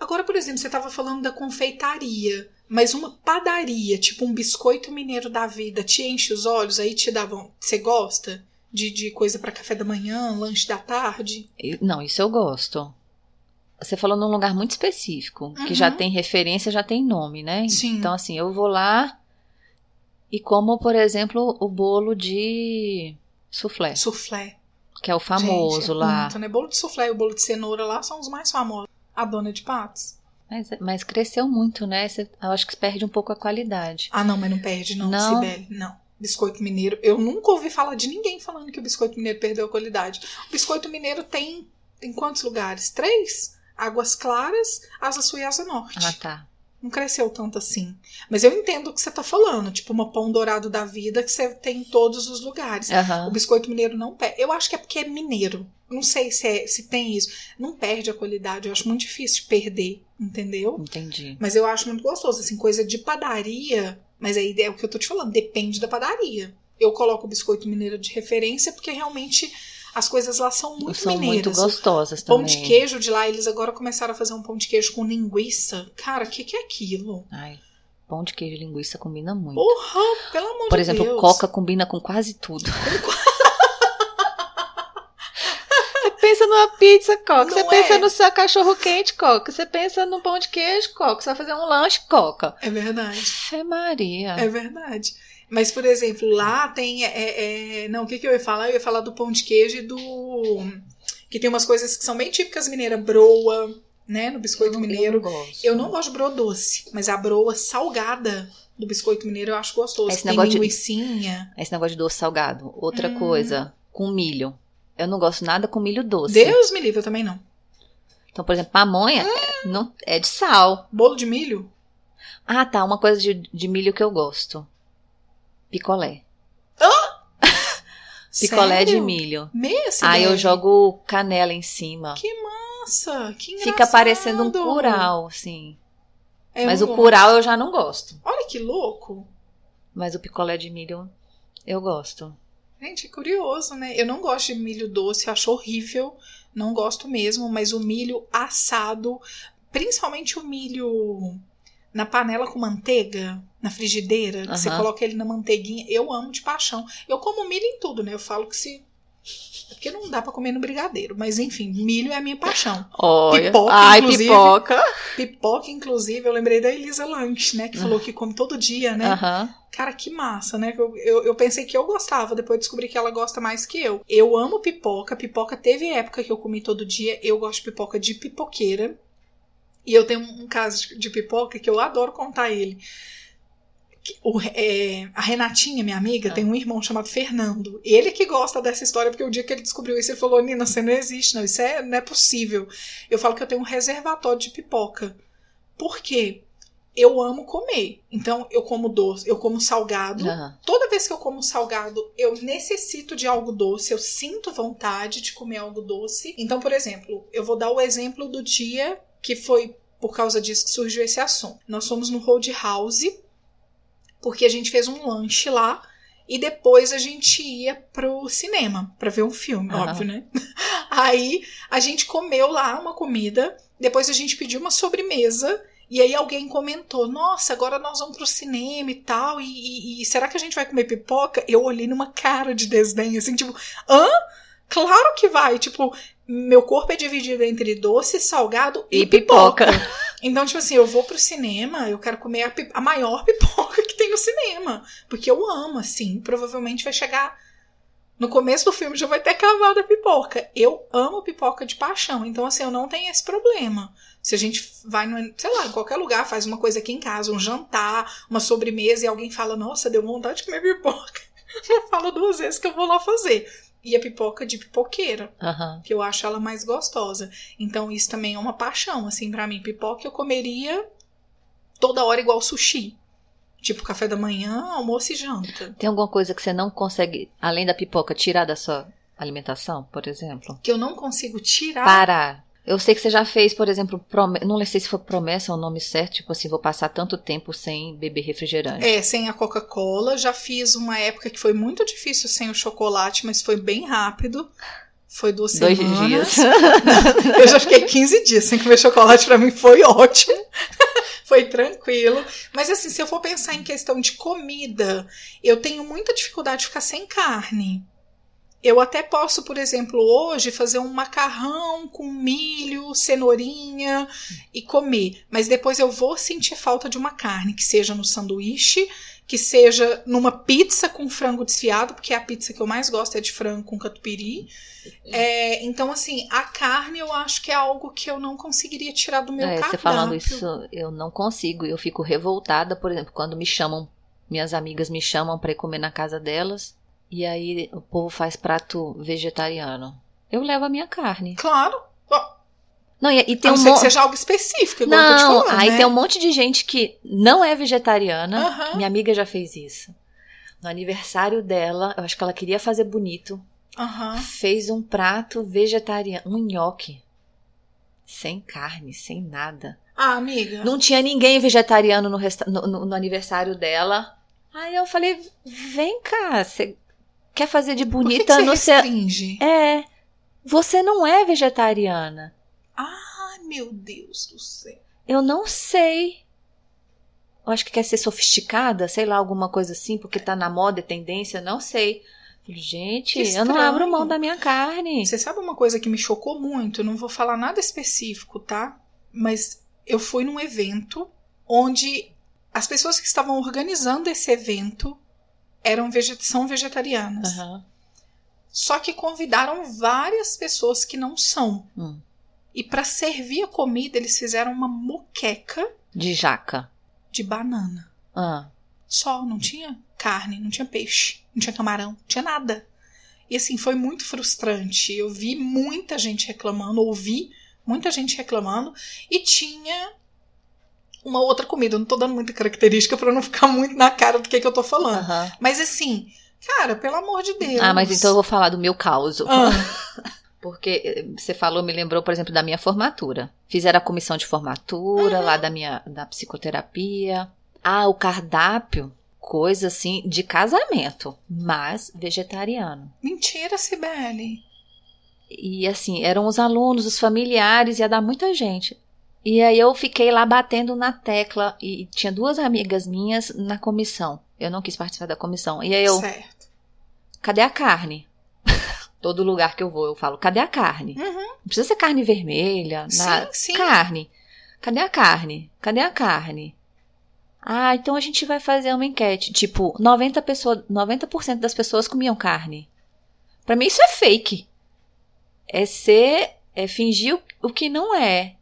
Agora, por exemplo, você estava falando da confeitaria, mas uma padaria, tipo um biscoito mineiro da vida, te enche os olhos, aí te dá Você gosta de, de coisa para café da manhã, lanche da tarde? Não, isso eu gosto. Você falou num lugar muito específico, que já Uhum. tem referência, já tem nome, né? Sim. Então, assim, eu vou lá e como, por exemplo, o bolo de soufflé, Soufflé. que é o famoso Gente, é lá. Muito, né? Bolo de soufflé e o bolo de cenoura lá são os mais famosos. A dona de patos. Mas, mas cresceu muito, né? Eu acho que perde um pouco a qualidade. Ah, não, mas não perde, não, Não? Cibele. Não. Biscoito mineiro. Eu nunca ouvi falar de ninguém falando que o biscoito mineiro perdeu a qualidade. O biscoito mineiro tem em quantos lugares? Três? Águas Claras, Asa Sul e Asa Norte. Ah, tá. Não cresceu tanto assim. Mas eu entendo o que você tá falando. Tipo, uma pão dourado da vida que você tem em todos os lugares. O Aham. biscoito mineiro não perde. Eu acho que é porque é mineiro. Não sei se, é- se tem isso. Não perde a qualidade. Eu acho muito difícil de perder, entendeu? Entendi. Mas eu acho muito gostoso. Assim, coisa de padaria. Mas aí é o que eu tô te falando. Depende da padaria. Eu coloco o biscoito mineiro de referência porque realmente as coisas lá são muito São muito mineiras. gostosas Pão também. de queijo de lá, eles agora começaram a fazer um pão de queijo com linguiça. Cara, o que, que é aquilo? Ai, pão de queijo e linguiça combina muito. Porra, pelo amor Por de exemplo, Deus. coca combina com quase tudo. Você pensa numa pizza, coca. Você Não pensa é? no seu cachorro quente, coca. Você pensa no pão de queijo, coca. Você vai fazer um lanche, coca. É verdade. Fé Maria. É verdade. Mas, por exemplo, lá tem. é, é, não, o que, que eu ia falar? Eu ia falar do pão de queijo e do. Que tem umas coisas que são bem típicas mineiras, broa, né? No biscoito mineiro. Eu não gosto. Eu não gosto de broa doce, mas a broa salgada do biscoito mineiro eu acho gostoso. Esse tem negócio de- linguicinha. Esse negócio de doce salgado. Outra Hum. coisa, com milho. Eu não gosto nada com milho doce. Deus me livre, eu também não. Então, por exemplo, pamonha é, não, é de sal. Bolo de milho? Ah, tá. Uma coisa de, de milho que eu gosto. Picolé. Picolé de Sério? milho. Mesmo? Aí eu jogo canela em cima. Que engraçado. Fica parecendo um curau, assim. É, Mas o gosto. curau eu já não gosto. Olha que louco. Mas o picolé de milho eu gosto. Gente, é curioso, né? Eu não gosto de milho doce, acho horrível. Não gosto mesmo, mas o milho assado, principalmente o milho na panela com manteiga, na frigideira, que você coloca ele na manteiguinha, eu amo de paixão. Eu como milho em tudo, né? Eu falo que se. É porque não dá pra comer no brigadeiro, mas enfim, milho é a minha paixão. Olha. Pipoca, Ai, inclusive. pipoca. Pipoca, inclusive, eu lembrei da Elisa Lanche, né? Que falou que come todo dia, né? Cara, que massa, né? Eu, eu, eu pensei que eu gostava, depois descobri que ela gosta mais que eu. Eu amo pipoca. Pipoca teve época que eu comi todo dia. Eu gosto de pipoca de pipoqueira. E eu tenho um, caso de, pipoca que eu adoro contar ele. O- é, a Renatinha, minha amiga, Ah. tem um irmão chamado Fernando. Ele que gosta dessa história, porque o dia que ele descobriu isso, ele falou: Nina, você não existe, não. Isso é, não é possível. Eu falo que eu tenho um reservatório de pipoca. Por quê? Eu amo comer. Então, eu como doce, eu como salgado. Aham. Toda vez que eu como salgado, eu necessito de algo doce, eu sinto vontade de comer algo doce. Então, por exemplo, eu vou dar o exemplo do dia que foi por causa disso que surgiu esse assunto. Nós fomos no Roadhouse, porque a gente fez um lanche lá. E depois a gente ia pro cinema pra ver um filme, óbvio, né? Aí a gente comeu lá uma comida, depois a gente pediu uma sobremesa e aí alguém comentou: Nossa, agora nós vamos pro cinema e tal, e, e- e será que a gente vai comer pipoca? Eu olhei numa cara de desdém, assim, tipo, hã? Claro que vai! Tipo, meu corpo é dividido entre doce, salgado e, E pipoca. Então, tipo assim, eu vou pro cinema, eu quero comer a, a maior pipoca que tem no cinema. Porque eu amo, assim. Provavelmente vai chegar. No começo do filme já vai ter acabado a pipoca. Eu amo pipoca de paixão. Então, assim, eu não tenho esse problema. Se a gente vai, no, sei lá, em qualquer lugar, faz uma coisa aqui em casa, um jantar, uma sobremesa, e alguém fala, nossa, deu vontade de comer pipoca. Eu falo duas vezes que eu vou lá fazer. E a pipoca de pipoqueira, Aham. que eu acho ela mais gostosa. Então isso também é uma paixão, assim, pra mim. Pipoca eu comeria toda hora igual sushi. Tipo café da manhã, almoço e janta. Tem alguma coisa que você não consegue, além da pipoca, tirar da sua alimentação, por exemplo? Que eu não consigo tirar. Parar. Eu sei que você já fez, por exemplo, prome- não sei se foi promessa ou o nome certo, tipo assim, vou passar tanto tempo sem beber refrigerante. É, sem a Coca-Cola. Já fiz uma época que foi muito difícil sem o chocolate, mas foi bem rápido. Foi duas Dois semanas. dias. Eu já fiquei 15 dias sem comer chocolate, pra mim foi ótimo. Foi tranquilo. Mas assim, se eu for pensar em questão de comida, eu tenho muita dificuldade de ficar sem carne. Eu até posso, por exemplo, hoje fazer um macarrão com milho, cenourinha e comer. Mas depois eu vou sentir falta de uma carne, que seja no sanduíche, que seja numa pizza com frango desfiado, porque a pizza que eu mais gosto é de frango com catupiry. É, então, assim, a carne eu acho que é algo que eu não conseguiria tirar do meu É, cardápio. você falando isso, eu não consigo. Eu fico revoltada, por exemplo, quando me chamam, minhas amigas me chamam ir comer na casa delas, e aí o povo faz prato vegetariano. Eu levo a minha carne. Claro. Não, e, e tem a um não ser que monte. seja algo específico, igual eu tô te Não, falando, aí né? tem um monte de gente que não é vegetariana. Aham. Minha amiga já fez isso. No aniversário dela, eu acho que ela queria fazer bonito. Aham. Fez um prato vegetariano, um nhoque. Sem carne, sem nada. Ah, amiga. Não tinha ninguém vegetariano no, resta- no- no- no aniversário dela. Aí eu falei: vem cá, você quer fazer de Por que que bonita você no seu. restringe? É, você não é vegetariana. Ai, meu Deus do céu. Eu não sei. Eu acho que quer ser sofisticada, sei lá, alguma coisa assim, porque tá na moda, é tendência, não sei. Gente, eu não abro mão da minha carne. Você sabe uma coisa que me chocou muito? Eu não vou falar nada específico, tá? Mas eu fui num evento onde as pessoas que estavam organizando esse evento eram vege- são vegetarianas. Aham. Só que convidaram várias pessoas que não são. Hum. E para servir a comida, eles fizeram uma moqueca De jaca. de banana. Ah, Só, não tinha carne, não tinha peixe, não tinha camarão, não tinha nada. E assim, foi muito frustrante. Eu vi muita gente reclamando, ouvi muita gente reclamando, e tinha uma outra comida. Eu não tô dando muita característica pra não ficar muito na cara do que, que eu tô falando. aham. Mas assim, cara, pelo amor de Deus. ah, mas então eu vou falar do meu caos. Ah, Porque eh, você falou, me lembrou, por exemplo, da minha formatura. Fizeram a comissão de formatura lá da minha da psicoterapia. Ah, o cardápio, coisa assim de casamento, mas vegetariano. mentira, Sibeli. E assim, eram os alunos, os familiares, ia dar muita gente. E aí eu fiquei lá batendo na tecla e tinha duas amigas minhas na comissão. Eu não quis participar da comissão. E aí eu, Certo. cadê a carne? Todo lugar que eu vou, eu falo, cadê a carne? Uhum. Não precisa ser carne vermelha. Sim, sim. Carne. Cadê a carne? Cadê a carne? Ah, então a gente vai fazer uma enquete. Tipo, 90%, pessoa, 90 das pessoas comiam carne. Pra mim isso é fake. É ser, é fingir o que não é.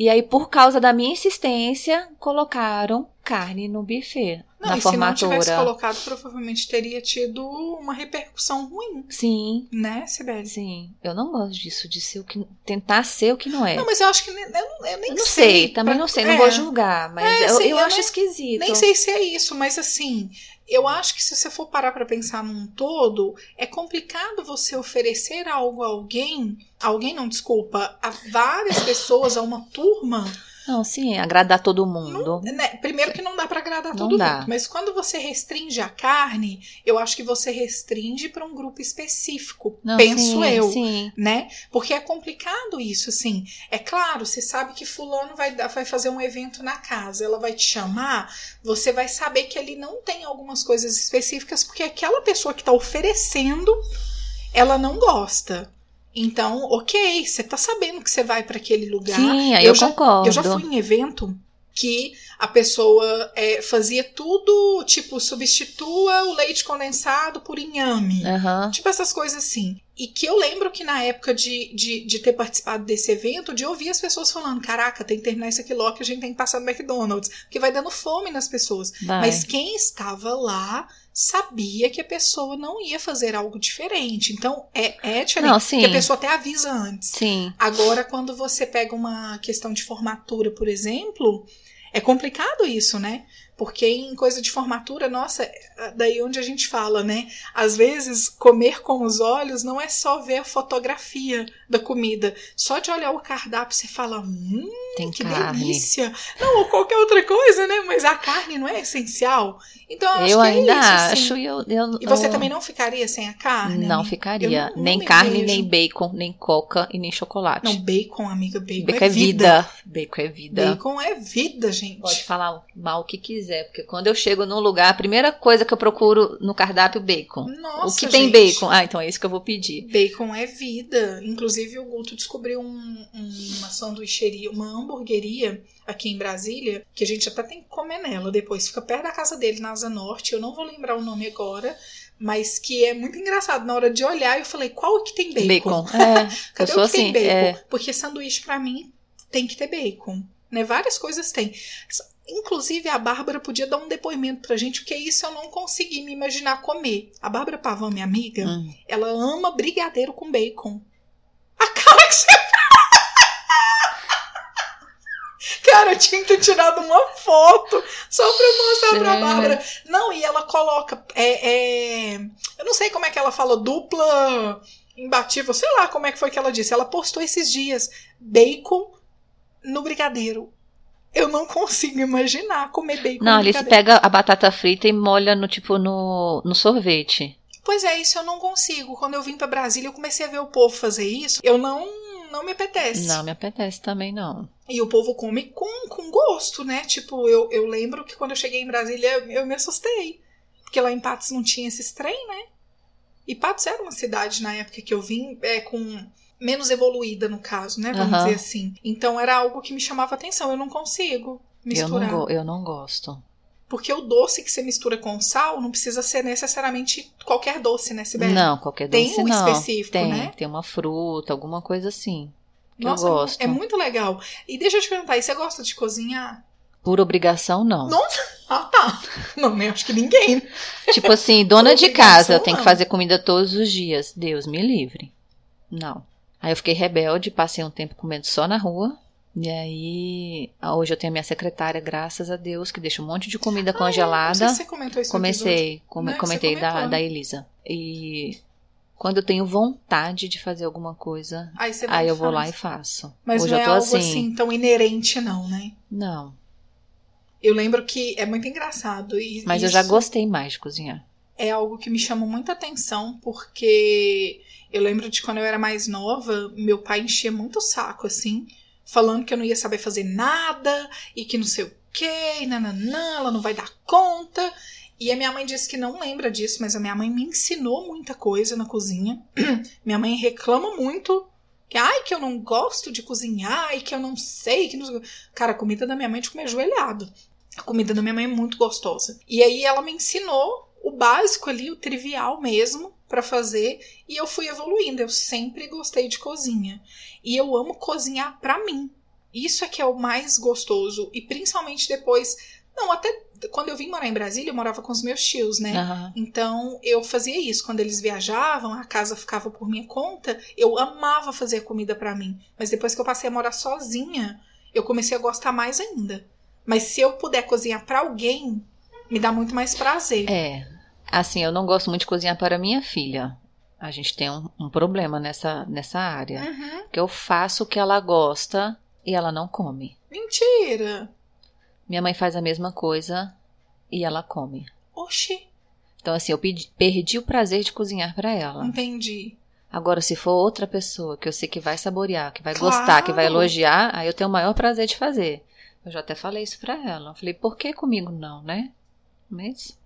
E aí, por causa da minha insistência, colocaram carne no buffet. Não, na e se não tivesse formatura. colocado, provavelmente teria tido uma repercussão ruim, Sim, né, Sibeli? sim. Eu não gosto disso, de ser o que. tentar ser o que não é. Não, mas eu acho que eu, eu nem Eu não sei. sei, também pra- não sei, não é, vou julgar, mas É, eu, sim, eu acho nem- esquisito. Nem sei se é isso, mas assim, eu acho que se você for parar pra pensar num todo, é complicado você oferecer algo a alguém, alguém não, desculpa, a várias pessoas, a uma turma. Não, sim, agradar todo mundo. né, Primeiro que não dá pra agradar Não todo dá. mundo, mas quando você restringe a carne, eu acho que você restringe pra um grupo específico. Não, penso sim, eu. Sim. né? Porque é complicado isso, assim. É claro, você sabe que fulano vai, vai fazer um evento na casa, ela vai te chamar, você vai saber que ali não tem algumas coisas específicas, porque aquela pessoa que tá oferecendo, ela não gosta. Então, ok, você tá sabendo que você vai para aquele lugar. Sim, aí eu, já, concordo. Eu já fui em evento que a pessoa é, fazia tudo, tipo, substitua o leite condensado por inhame. Aham. Tipo essas coisas assim. E que eu lembro que na época de, de, de ter participado desse evento, de ouvir as pessoas falando: caraca, tem que terminar isso aqui logo que a gente tem que passar no McDonald's. Porque vai dando fome nas pessoas. Vai. Mas quem estava lá sabia que a pessoa não ia fazer algo diferente. Então é, é sim. Porque a pessoa até avisa antes. Sim. Agora, quando você pega uma questão de formatura, por exemplo, é complicado isso, né? Porque em coisa de formatura, nossa, é daí onde a gente fala, né? Às vezes, comer com os olhos não é só ver a fotografia da comida. Só de olhar o cardápio, você fala, hum, Tem que carne. delícia. Não, ou qualquer outra coisa, né? Mas a carne não é essencial. Então, eu acho Eu que ainda é isso, assim. acho e eu, eu. E você eu- também não ficaria sem a carne? Não amiga? ficaria. Não- não nem me carne, vejo. nem bacon, nem coca e nem chocolate. Não, bacon, amiga, bacon, bacon é vida. Bacon é vida. Bacon é vida, gente. Pode falar mal o que quiser, porque quando eu chego num lugar, a primeira coisa que eu procuro no cardápio bacon. Nossa, o que tem gente. bacon? Ah, então é isso que eu vou pedir. Bacon é vida. Inclusive, o Guto descobriu um- um- uma sanduicheria, uma hamburgueria aqui em Brasília, que a gente até tem que comer nela depois. Fica perto da casa dele, na Asa Norte. Eu não vou lembrar o nome agora, mas que é muito engraçado. Na hora de olhar, eu falei, qual que tem bacon? Bacon. É, Cadê eu sou o que assim. tem bacon? É, Porque sanduíche, pra mim, tem que ter bacon. Né? Várias coisas tem. Inclusive, a Bárbara podia dar um depoimento pra gente, porque isso eu não consegui me imaginar comer. A Bárbara Pavão, minha amiga, hum. ela ama brigadeiro com bacon. A cara que você. Cara, eu tinha que ter tirado uma foto só pra mostrar pra. Bárbara. Não, e ela coloca. É, é, eu não sei como é que ela falou, dupla imbatível, sei lá como é que foi que ela disse. Ela postou esses dias bacon no brigadeiro. Eu não consigo imaginar comer bacon Não, no ali você brigadeiro. pega a batata frita e molha no tipo no, no sorvete. Pois é, isso eu não consigo. Quando eu vim pra Brasília, eu comecei a ver o povo fazer isso. Eu não não me apetece. Não me apetece também, não. E o povo come com, com gosto, né? Tipo, eu, eu lembro que quando eu cheguei em Brasília, eu me assustei. Porque lá em Patos não tinha esses trem, né? E Patos era uma cidade na época que eu vim é, com menos evoluída, no caso, né? Vamos dizer assim. Então era algo que me chamava atenção. Eu não consigo Eu misturar. não, go- eu não gosto. Porque o doce que você mistura com sal não precisa ser necessariamente qualquer doce, né, Sibeli? Não, qualquer Tem doce um não. específico, tem, né? tem uma fruta, alguma coisa assim. Que Nossa, eu gosto. é muito legal. E deixa eu te perguntar, e você gosta de cozinhar? Por obrigação, não. Não. Ah, tá. Não, nem acho que ninguém. Tipo assim, dona de casa, eu tenho que não. fazer comida todos os dias. Deus me livre. Não. Aí eu fiquei rebelde, passei um tempo comendo só na rua. E aí, hoje eu tenho a minha secretária, graças a Deus, que deixa um monte de comida Ah, Não congelada. sei se você comentou isso. Comecei, come- Né, comentei da, da Elisa. E quando eu tenho vontade de fazer alguma coisa, Aí, aí eu vou lá e faço. Mas Hoje não é algo assim, assim tão inerente, não, né? não. Eu lembro que é muito engraçado. E Mas eu já gostei mais de cozinhar. É algo que me chama muita atenção, porque eu lembro de quando eu era mais nova, meu pai enchia muito o saco, assim, falando que eu não ia saber fazer nada e que não sei o quê, e nananã, ela não vai dar conta. E a minha mãe disse que não lembra disso, mas a minha mãe me ensinou muita coisa na cozinha. minha mãe reclama muito que, ai, que eu não gosto de cozinhar e que eu não sei, que não. Cara, a comida da minha mãe de comer ajoelhado. A comida da minha mãe é muito gostosa. E aí ela me ensinou o básico ali, o trivial mesmo, pra fazer. E eu fui evoluindo. Eu sempre gostei de cozinha. E eu amo cozinhar pra mim. Isso é que é o mais gostoso. E principalmente depois. Não, até quando eu vim morar em Brasília, eu morava com os meus tios, né? Aham. Então eu fazia isso. Quando eles viajavam, a casa ficava por minha conta. Eu amava fazer comida pra mim. Mas depois que eu passei a morar sozinha, eu comecei a gostar mais ainda. Mas se eu puder cozinhar pra alguém, me dá muito mais prazer. É. Assim, eu não gosto muito de cozinhar para minha filha. A gente tem um, um problema nessa, nessa área. Uhum. Que eu faço o que ela gosta e ela não come. Mentira! Minha mãe faz a mesma coisa e ela come. Oxi, Então, assim, eu pedi- perdi o prazer de cozinhar para ela. entendi. Agora, se for outra pessoa que eu sei que vai saborear, que vai Claro. gostar, que vai elogiar, aí eu tenho o maior prazer de fazer. Eu já até falei isso pra ela. Eu falei, por que comigo não, né? Mas.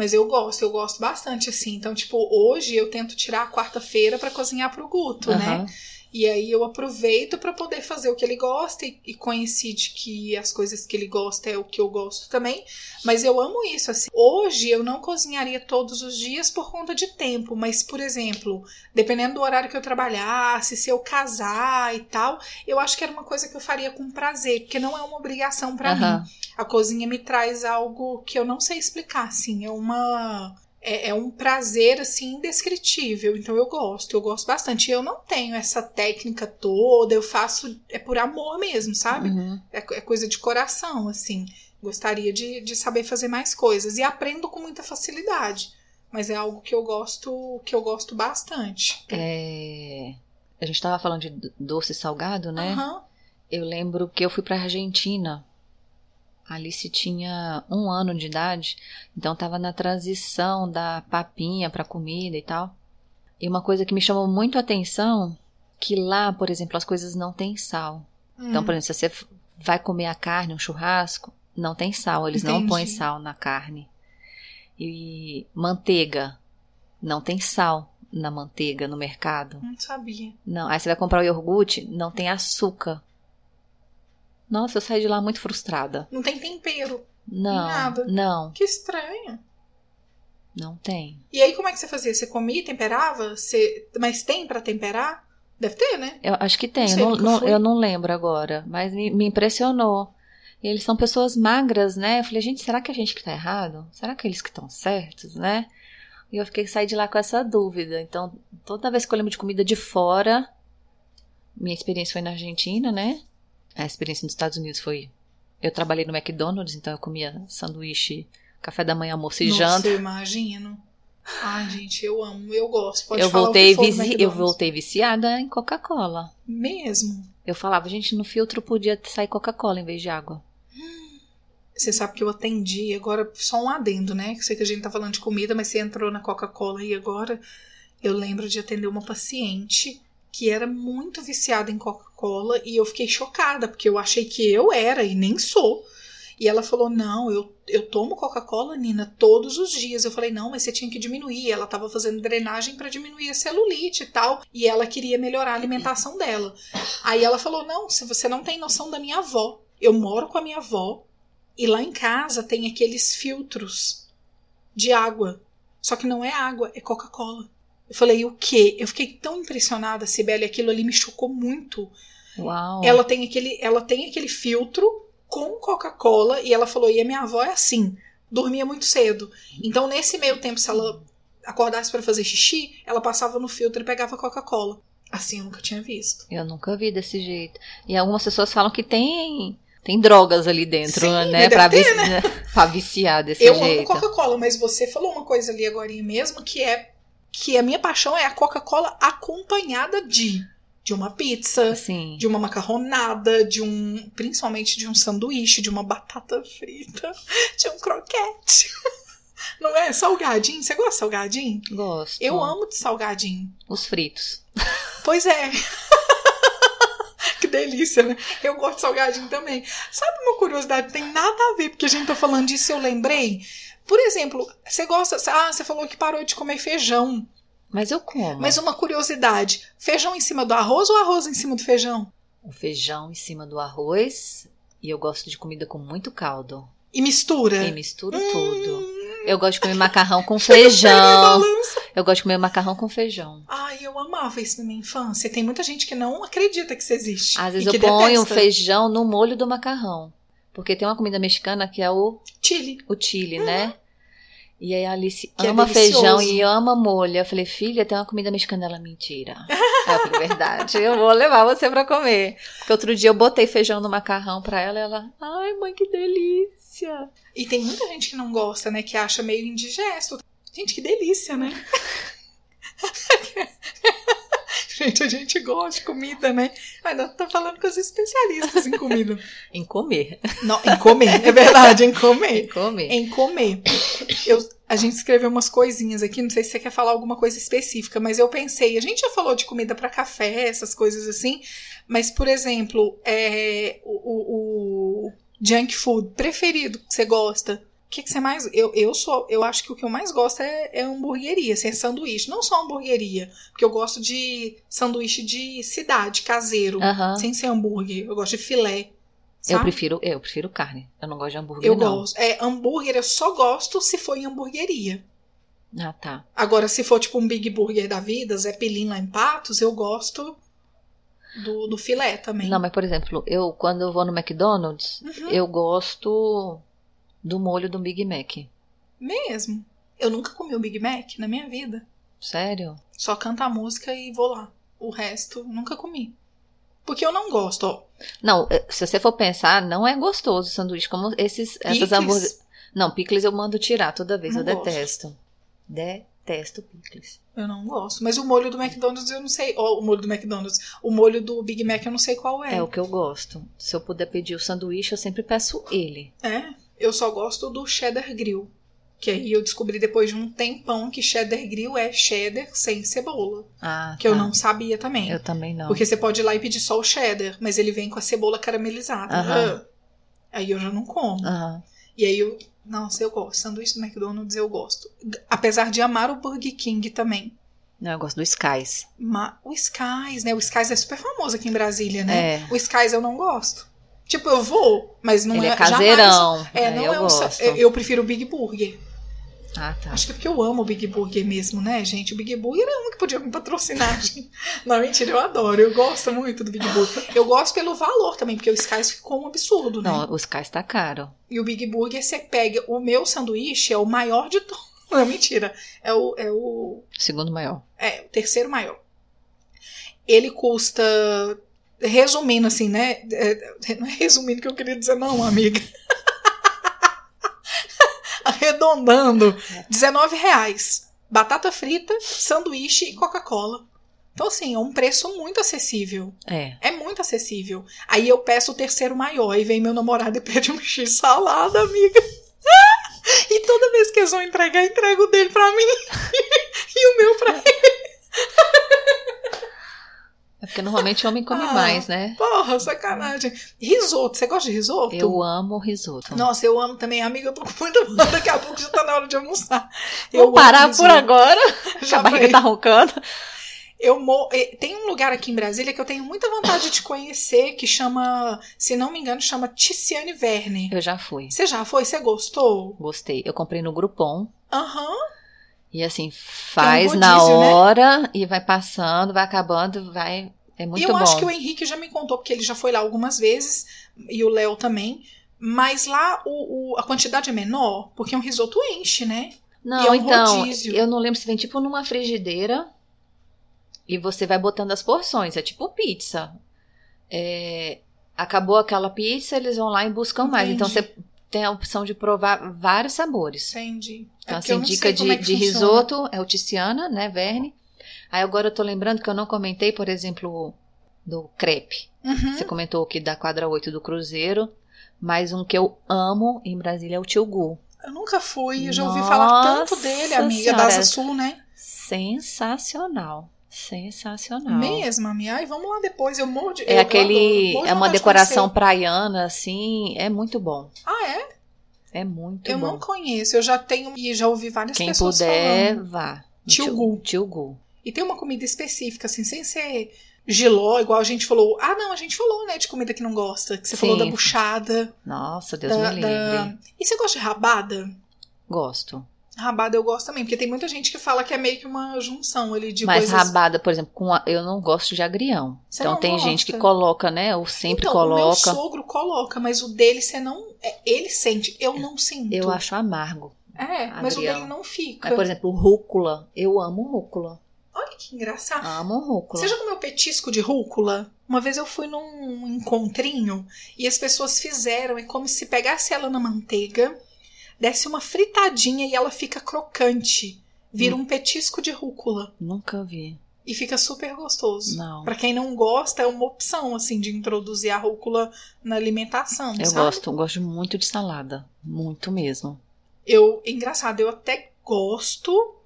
Mas eu gosto, eu gosto bastante, assim. Então, tipo, hoje eu tento tirar a quarta-feira pra cozinhar pro Guto, né? E aí eu aproveito para poder fazer o que ele gosta e, e coincide que as coisas que ele gosta é o que eu gosto também. Mas eu amo isso. Assim. Hoje eu não cozinharia todos os dias por conta de tempo, mas, por exemplo, dependendo do horário que eu trabalhasse, se eu casar e tal, eu acho que era uma coisa que eu faria com prazer, porque não é uma obrigação para Aham. mim. A cozinha me traz algo que eu não sei explicar, assim, é uma é, é um prazer assim indescritível. Então eu gosto, eu gosto bastante. E eu não tenho essa técnica toda, eu faço é por amor mesmo, sabe? Uhum. É, é coisa de coração, assim. Gostaria de, de saber fazer mais coisas e aprendo com muita facilidade. Mas é algo que eu gosto, que eu gosto bastante. É, A gente tava falando de do- doce salgado, né? Aham. Eu lembro que eu fui pra Argentina. Alice tinha um ano de idade, então tava na transição da papinha pra comida e tal. E uma coisa que me chamou muito a atenção, que lá, por exemplo, as coisas não têm sal. Então, Hum. por exemplo, se você vai comer a carne, um churrasco, não tem sal, eles não Entendi. põem sal na carne. E manteiga, não tem sal na manteiga no mercado. Não sabia. Não, aí você vai comprar o iogurte, não tem açúcar. Nossa, eu saí de lá muito frustrada. Não tem tempero. Não, Nada. não, Que estranho. não tem. E aí, como é que você fazia? Você comia, temperava? Você... Mas tem pra temperar? Deve ter, né? Eu acho que tem, Não eu não, não- eu não lembro agora, mas me, me impressionou. E eles são pessoas magras, né? Eu falei, gente, será que a gente que tá errado? Será que eles que estão certos, né? E eu fiquei saí de lá com essa dúvida. Então, toda vez que eu lembro de comida de fora, minha experiência foi na Argentina, né? A experiência nos Estados Unidos foi. Eu trabalhei no McDonald's, então eu comia sanduíche, café da manhã, almoço e Nossa, janta. eu imagino. Ai, gente, eu amo, eu gosto. Pode Eu voltei, visi- eu voltei viciada em Coca-Cola. Mesmo. Eu falava, gente, no filtro podia sair Coca-Cola em vez de água. Você sabe que eu atendi, agora só um adendo, né? Que sei que a gente tá falando de comida, mas você entrou na Coca-Cola e agora eu lembro de atender uma paciente que era muito viciada em Coca-Cola e eu fiquei chocada, porque eu achei que eu era e nem sou. E ela falou: Não, eu, eu tomo Coca-Cola, Nina, todos os dias. Eu falei: Não, mas você tinha que diminuir. Ela tava fazendo drenagem para diminuir a celulite e tal. E ela queria melhorar a alimentação dela. Aí ela falou: Não, se você não tem noção da minha avó, eu moro com a minha avó e lá em casa tem aqueles filtros de água. Só que não é água, é Coca-Cola. Eu falei, o quê? Eu fiquei tão impressionada, Sibeli, aquilo ali me chocou muito. Uau. Ela tem aquele, ela tem aquele filtro com Coca-Cola e ela falou, e a minha avó é assim, dormia muito cedo. Então, nesse meio tempo, se ela acordasse para fazer xixi, ela passava no filtro e pegava Coca-Cola. Assim eu nunca tinha visto. Eu nunca vi desse jeito. E algumas pessoas falam que tem, tem drogas ali dentro, Sim, né? ter, vici- né? viciar desse eu amo jeito. Coca-Cola, mas você falou uma coisa ali agora mesmo que é que a minha paixão é a Coca-Cola acompanhada de de uma pizza, Assim. de uma macarronada, de um, principalmente de um sanduíche, de uma batata frita, de um croquete. Não é salgadinho? Você gosta de salgadinho? Gosto. Eu amo de salgadinho. Os fritos. Pois é. que delícia, né? Eu gosto de salgadinho também. Sabe uma curiosidade? Tem nada a ver, porque a gente tá falando disso, eu lembrei. Por exemplo, você gosta. Ah, você falou que parou de comer feijão. Mas eu como. Mas uma curiosidade: feijão em cima do arroz ou arroz em cima do feijão? O feijão em cima do arroz. E eu gosto de comida com muito caldo. E mistura? E misturo Hum, tudo. Eu gosto de comer macarrão com feijão. Eu gosto de comer macarrão com feijão. Ai, eu amava isso na minha infância. Tem muita gente que não acredita que isso existe. Às vezes eu ponho feijão no molho do macarrão. Porque tem uma comida mexicana que é o, Chile. o chile, né? E aí a Alice Que é ama feijão delicioso. e ama molho. Eu falei, filha, tem uma comida mexicana. Ela, mentira. Eu falei, verdade, eu vou levar você pra comer. Porque outro dia eu botei feijão no macarrão pra ela e ela, ai mãe, que delícia. E tem muita gente que não gosta, né? Que acha meio indigesto. Gente, que delícia, né? gente, a gente gosta de comida, né? Ainda tá falando com os especialistas em comida. Em comer. Não, em comer, é verdade, em Em comer. comer. Em comer. Eu, a gente escreveu umas coisinhas aqui, não sei se você quer falar alguma coisa específica, mas eu pensei, a gente já falou de comida para café, essas coisas assim, mas, por exemplo, é, o, o- o junk food preferido que você gosta, que, que você mais. Eu, eu sou. Eu acho que o que eu mais gosto é, é hamburgueria, assim, é sanduíche. Não só hamburgueria. Porque eu gosto de sanduíche de cidade, caseiro. Sem ser hambúrguer. Eu gosto de filé. Eu sabe? prefiro, eu prefiro carne. Eu não gosto de hambúrguer, Eu não. gosto. É, hambúrguer eu só gosto se for em hamburgueria. Ah, tá. Agora, se for tipo um Big Burger da vida, Zé Pelim lá em Patos, eu gosto do, do filé também. Não, mas por exemplo, eu quando eu vou no McDonald's, Uhum. eu gosto do molho do Big Mac. Mesmo. Eu nunca comi um Big Mac na minha vida. Sério? Só canto a música e vou lá. O resto, nunca comi. Porque eu não gosto, ó. Não, eh, se você for pensar, não é gostoso o sanduíche como esses essas Picles? hambúrguer. Não, picles eu mando tirar toda vez, Não eu gosto. detesto. Detesto picles. Eu não gosto. Mas o molho do McDonald's eu não sei. Ó, o molho do McDonald's. O molho do Big Mac eu não sei qual é. É o que eu gosto. Se eu puder pedir o sanduíche, eu sempre peço ele. É, eu só gosto do cheddar grill. Que aí eu descobri depois de um tempão que cheddar grill é cheddar sem cebola. Ah, Que eu tá. não sabia também. Eu também não. Porque você pode ir lá e pedir só o cheddar, mas ele vem com a cebola caramelizada. Aham. Ah, Aí eu já não como. Aham. E aí eu. Nossa, eu gosto. Sanduíche do McDonald's eu gosto. Apesar de amar o Burger King também. Não, eu gosto do Skies. Ma- O Skies, né? O Skies é super famoso aqui em Brasília, né? É. O Skies eu não gosto. Tipo, eu vou, mas não ele é. é caseirão. Jamais, é, Aí não eu é um. gosto. Eu, prefiro o Big Burger. Ah, tá. Acho que é porque eu amo o Big Burger mesmo, né, gente? O Big Burger é um que podia me patrocinar. Não, mentira, eu adoro. Eu gosto muito do Big Burger. Eu gosto pelo valor também, porque o Skies ficou um absurdo, né? Não, o Skies tá caro. E o Big Burger, você pega. O meu sanduíche é o maior de todos. Não, mentira. É o, é o, Segundo maior. é o terceiro maior. Ele custa. Resumindo assim, né? É, não é resumindo que eu queria dizer, não, amiga. Arredondando. 19 reais. Batata frita, sanduíche e Coca-Cola. Então, assim, é um preço muito acessível. É. É muito acessível. Aí eu peço o terceiro maior e vem meu namorado e pede um X salada, amiga. E toda vez que eles vão entregar, entrego o dele pra mim e o meu pra ele. É porque normalmente homem come Ah. mais, né? Porra, sacanagem. Risoto, você gosta de risoto? Eu amo risoto. Nossa, eu amo também. Amiga, eu tô com muita fome. Daqui a pouco já tá na hora de almoçar. Eu Vou parar risoto. por agora. Já a barriga tá roncando. Eu mo... eh, Tem um lugar aqui em Brasília que eu tenho muita vontade de conhecer, que chama, se não me engano, chama Ticiane Verne. Eu já fui. Você já foi? Você gostou? Gostei. Eu comprei no Groupon. Aham. E assim, faz rodízio, na né? hora e vai passando, vai acabando, vai. É muito e eu bom. acho que o Henrique já me contou, porque ele já foi lá algumas vezes, e o Léo também. Mas lá o, o- a quantidade é menor, porque um risoto enche, né? Não, e é um então, rodízio. eu não lembro se vem tipo numa frigideira e você vai botando as porções. É tipo pizza. É, acabou aquela pizza, eles vão lá e buscam mais. Então Entendi. você tem a opção de provar vários sabores. Entendi. É Então, porque eu assim, dica de, é que de risoto é o Tiziana, né, Verne. Aí agora eu tô lembrando que eu não comentei, por exemplo, do crepe. Uhum. Você comentou aqui da quadra 8 do Cruzeiro. Mas um que eu amo em Brasília é o Tio Gu. Eu nunca fui, eu já ouvi falar tanto Nossa dele, amiga, Senhora. da Asa Sul, né? Sensacional. Sensacional. Mesmo, amiga. Ai, vamos lá depois, eu morro de É eu- eu aquele. adoro. De É uma de decoração conhecer. praiana, assim. É muito bom. Ah, é? É muito eu bom. não conheço, eu já tenho e já ouvi várias Quem pessoas puder, falando. vá. Tio Gu. Tio Gu. E tem uma comida específica, assim, sem ser giló, igual a gente falou. Ah, não, a gente falou, né, de comida que não gosta. Que você Sim. falou da buchada. Nossa, Deus da, me livre. da- E você gosta de rabada? Gosto. Rabada eu gosto também, porque tem muita gente que fala que é meio que uma junção ali de Mas coisas... rabada, por exemplo, com a- eu não gosto de agrião. Você então tem gosta? gente que coloca, né? Ou sempre então, O meu coloca. sogro coloca, mas o dele você não... é, Ele sente, eu não sinto. Eu acho amargo. É, mas o agrião. dele não fica. Mas, por exemplo, rúcula. Eu amo rúcula. Olha que engraçado. Amo rúcula. Você já comeu petisco de rúcula? Uma vez eu fui num encontrinho e as pessoas fizeram, é como se pegasse ela na manteiga, desse uma fritadinha e ela fica crocante. Vira Hum. um petisco de rúcula Nunca vi. e fica super gostoso. Não. Pra quem não gosta, é uma opção assim de introduzir a rúcula na alimentação, Eu sabe? gosto, gosto muito de salada. Muito mesmo. Eu, engraçado, eu até gosto,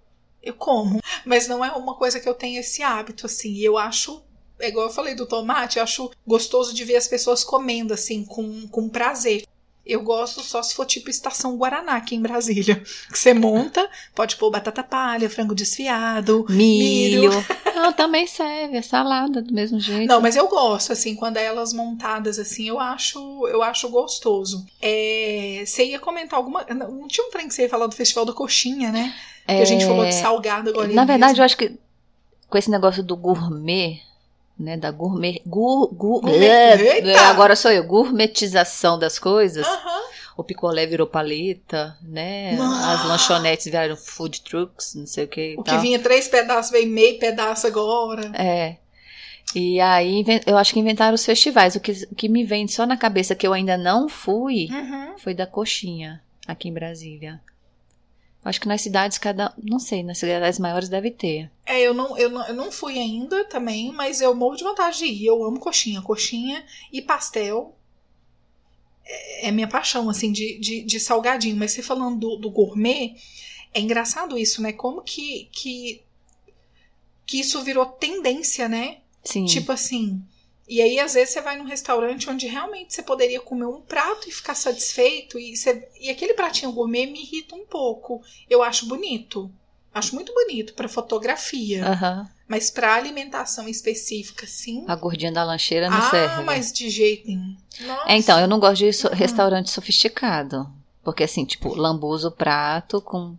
eu como, mas não é uma coisa que eu tenho esse hábito, assim. E eu acho, é igual eu falei do tomate, eu acho gostoso de ver as pessoas comendo, assim, com, com prazer. Eu gosto só se for tipo estação Guaraná aqui em Brasília. Que você monta, pode pôr batata palha, frango desfiado, Milho. milho. Não, também serve, é salada do mesmo jeito. Não, mas eu gosto, assim, quando é elas montadas assim, eu acho, eu acho gostoso. É, você ia comentar alguma. Não tinha um trem que você ia falar do Festival da Coxinha, né? Que a gente falou de salgado agora. É, Na verdade, eu acho que com esse negócio do gourmet, né, da gourmet, gu, gu, Gourmet- é, Eita! agora sou eu, gourmetização das coisas. Aham. O picolé virou paleta, né? Ah! As lanchonetes viraram food trucks, não sei o que O que tal. vinha três pedaços, veio meio pedaço agora. É. E aí, eu acho que inventaram os festivais. O que, o que me vem só na cabeça que eu ainda não fui Uhum. foi da coxinha, aqui em Brasília. Acho que nas cidades, cada. Não sei, nas cidades maiores deve ter. É, eu não, eu, não, eu não fui ainda também, mas eu morro de vontade de ir. Eu amo coxinha. Coxinha e pastel é, é minha paixão, assim, de, de, de salgadinho. Mas você falando do, do gourmet, é engraçado isso, né? Como que, que, que isso virou tendência, né? Sim. Tipo assim. E aí, às vezes, você vai num restaurante onde realmente você poderia comer um prato e ficar satisfeito. E, você- e aquele pratinho gourmet me irrita um pouco. Eu acho bonito. Acho muito bonito pra fotografia. Aham. Mas pra alimentação específica, sim. A gordinha da lancheira não ah, serve. mas de jeito nenhum. É, então, eu não gosto de so- Uhum. restaurante sofisticado. Porque assim, tipo, lambuza o prato com.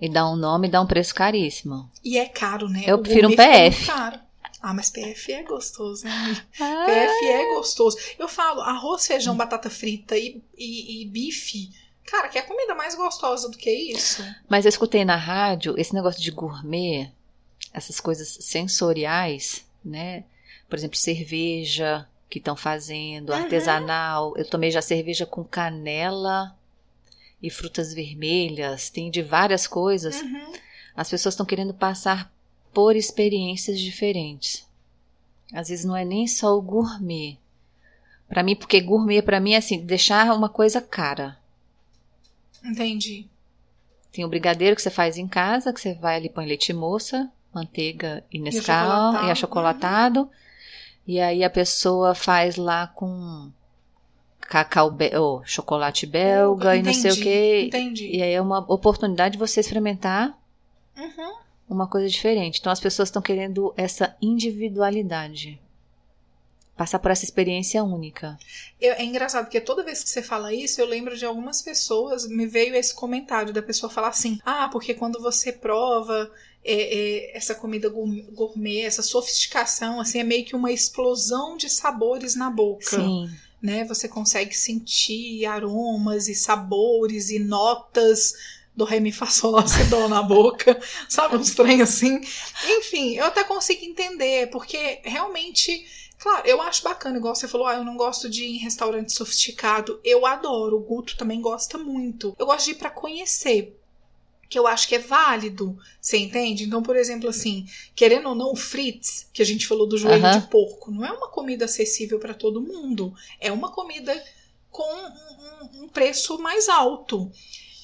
E dá um nome e dá um preço caríssimo. E é caro, né? Eu O prefiro um PF. caro. Ah, mas PF é gostoso, né? Ah, PF é gostoso. Eu falo, arroz, feijão, batata frita e, e, e bife. Cara, que é a comida mais gostosa do que isso? Mas eu escutei na rádio esse negócio de gourmet, essas coisas sensoriais, né? Por exemplo, cerveja que estão fazendo, Uhum. artesanal. Eu tomei já cerveja com canela e frutas vermelhas, tem de várias coisas. Uhum. As pessoas estão querendo passar por experiências diferentes. Às vezes não é nem só o gourmet. Pra mim, porque gourmet pra mim é assim, deixar uma coisa cara. Entendi. Tem o brigadeiro que você faz em casa, que você vai ali põe leite moça, manteiga e Nescau e achocolatado. E aí a pessoa faz lá com cacau, be ou chocolate belga e não sei o Entendi, que. Entendi. E aí é uma oportunidade de você experimentar Uhum. Uma coisa diferente. Então as pessoas estão querendo essa individualidade. Passar por essa experiência única. Eu- é engraçado, porque toda vez que você fala isso, eu lembro de algumas pessoas, me veio esse comentário da pessoa falar assim: ah, porque quando você prova é, é, essa comida gourmet, gourmet, essa sofisticação, assim, é meio que uma explosão de sabores na boca. Sim. Né? Você consegue sentir aromas e sabores e notas do ré, mi, fá, sol, dó na boca, sabe? Uns trem assim. Enfim, eu até consigo entender, porque realmente Claro, eu acho bacana, igual você falou, ah, eu não gosto de ir em restaurante sofisticado. Eu adoro, o Guto também gosta muito. Eu gosto de ir pra conhecer, que eu acho que é válido, você entende? Então, por exemplo, assim, querendo ou não, o Fritz, que a gente falou do joelho Aham. de porco, não é uma comida acessível pra todo mundo. É uma comida com um, um- um preço mais alto.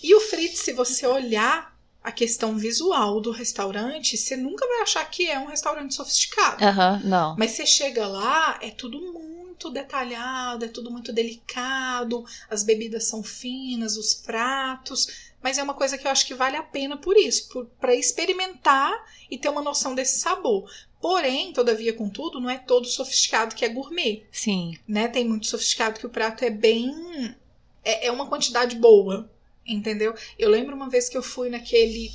E o Fritz, se você olhar a questão visual do restaurante, você nunca vai achar que é um restaurante sofisticado. Aham, não. Mas você chega lá, é tudo muito detalhado, é tudo muito delicado, as bebidas são finas, os pratos, mas é uma coisa que eu acho que vale a pena por isso, para experimentar e ter uma noção desse sabor. Porém, todavia, contudo, não é todo sofisticado que é gourmet, Sim. né? Tem muito sofisticado que o prato é bem. É, é uma quantidade boa, entendeu? Eu lembro uma vez que eu fui naquele.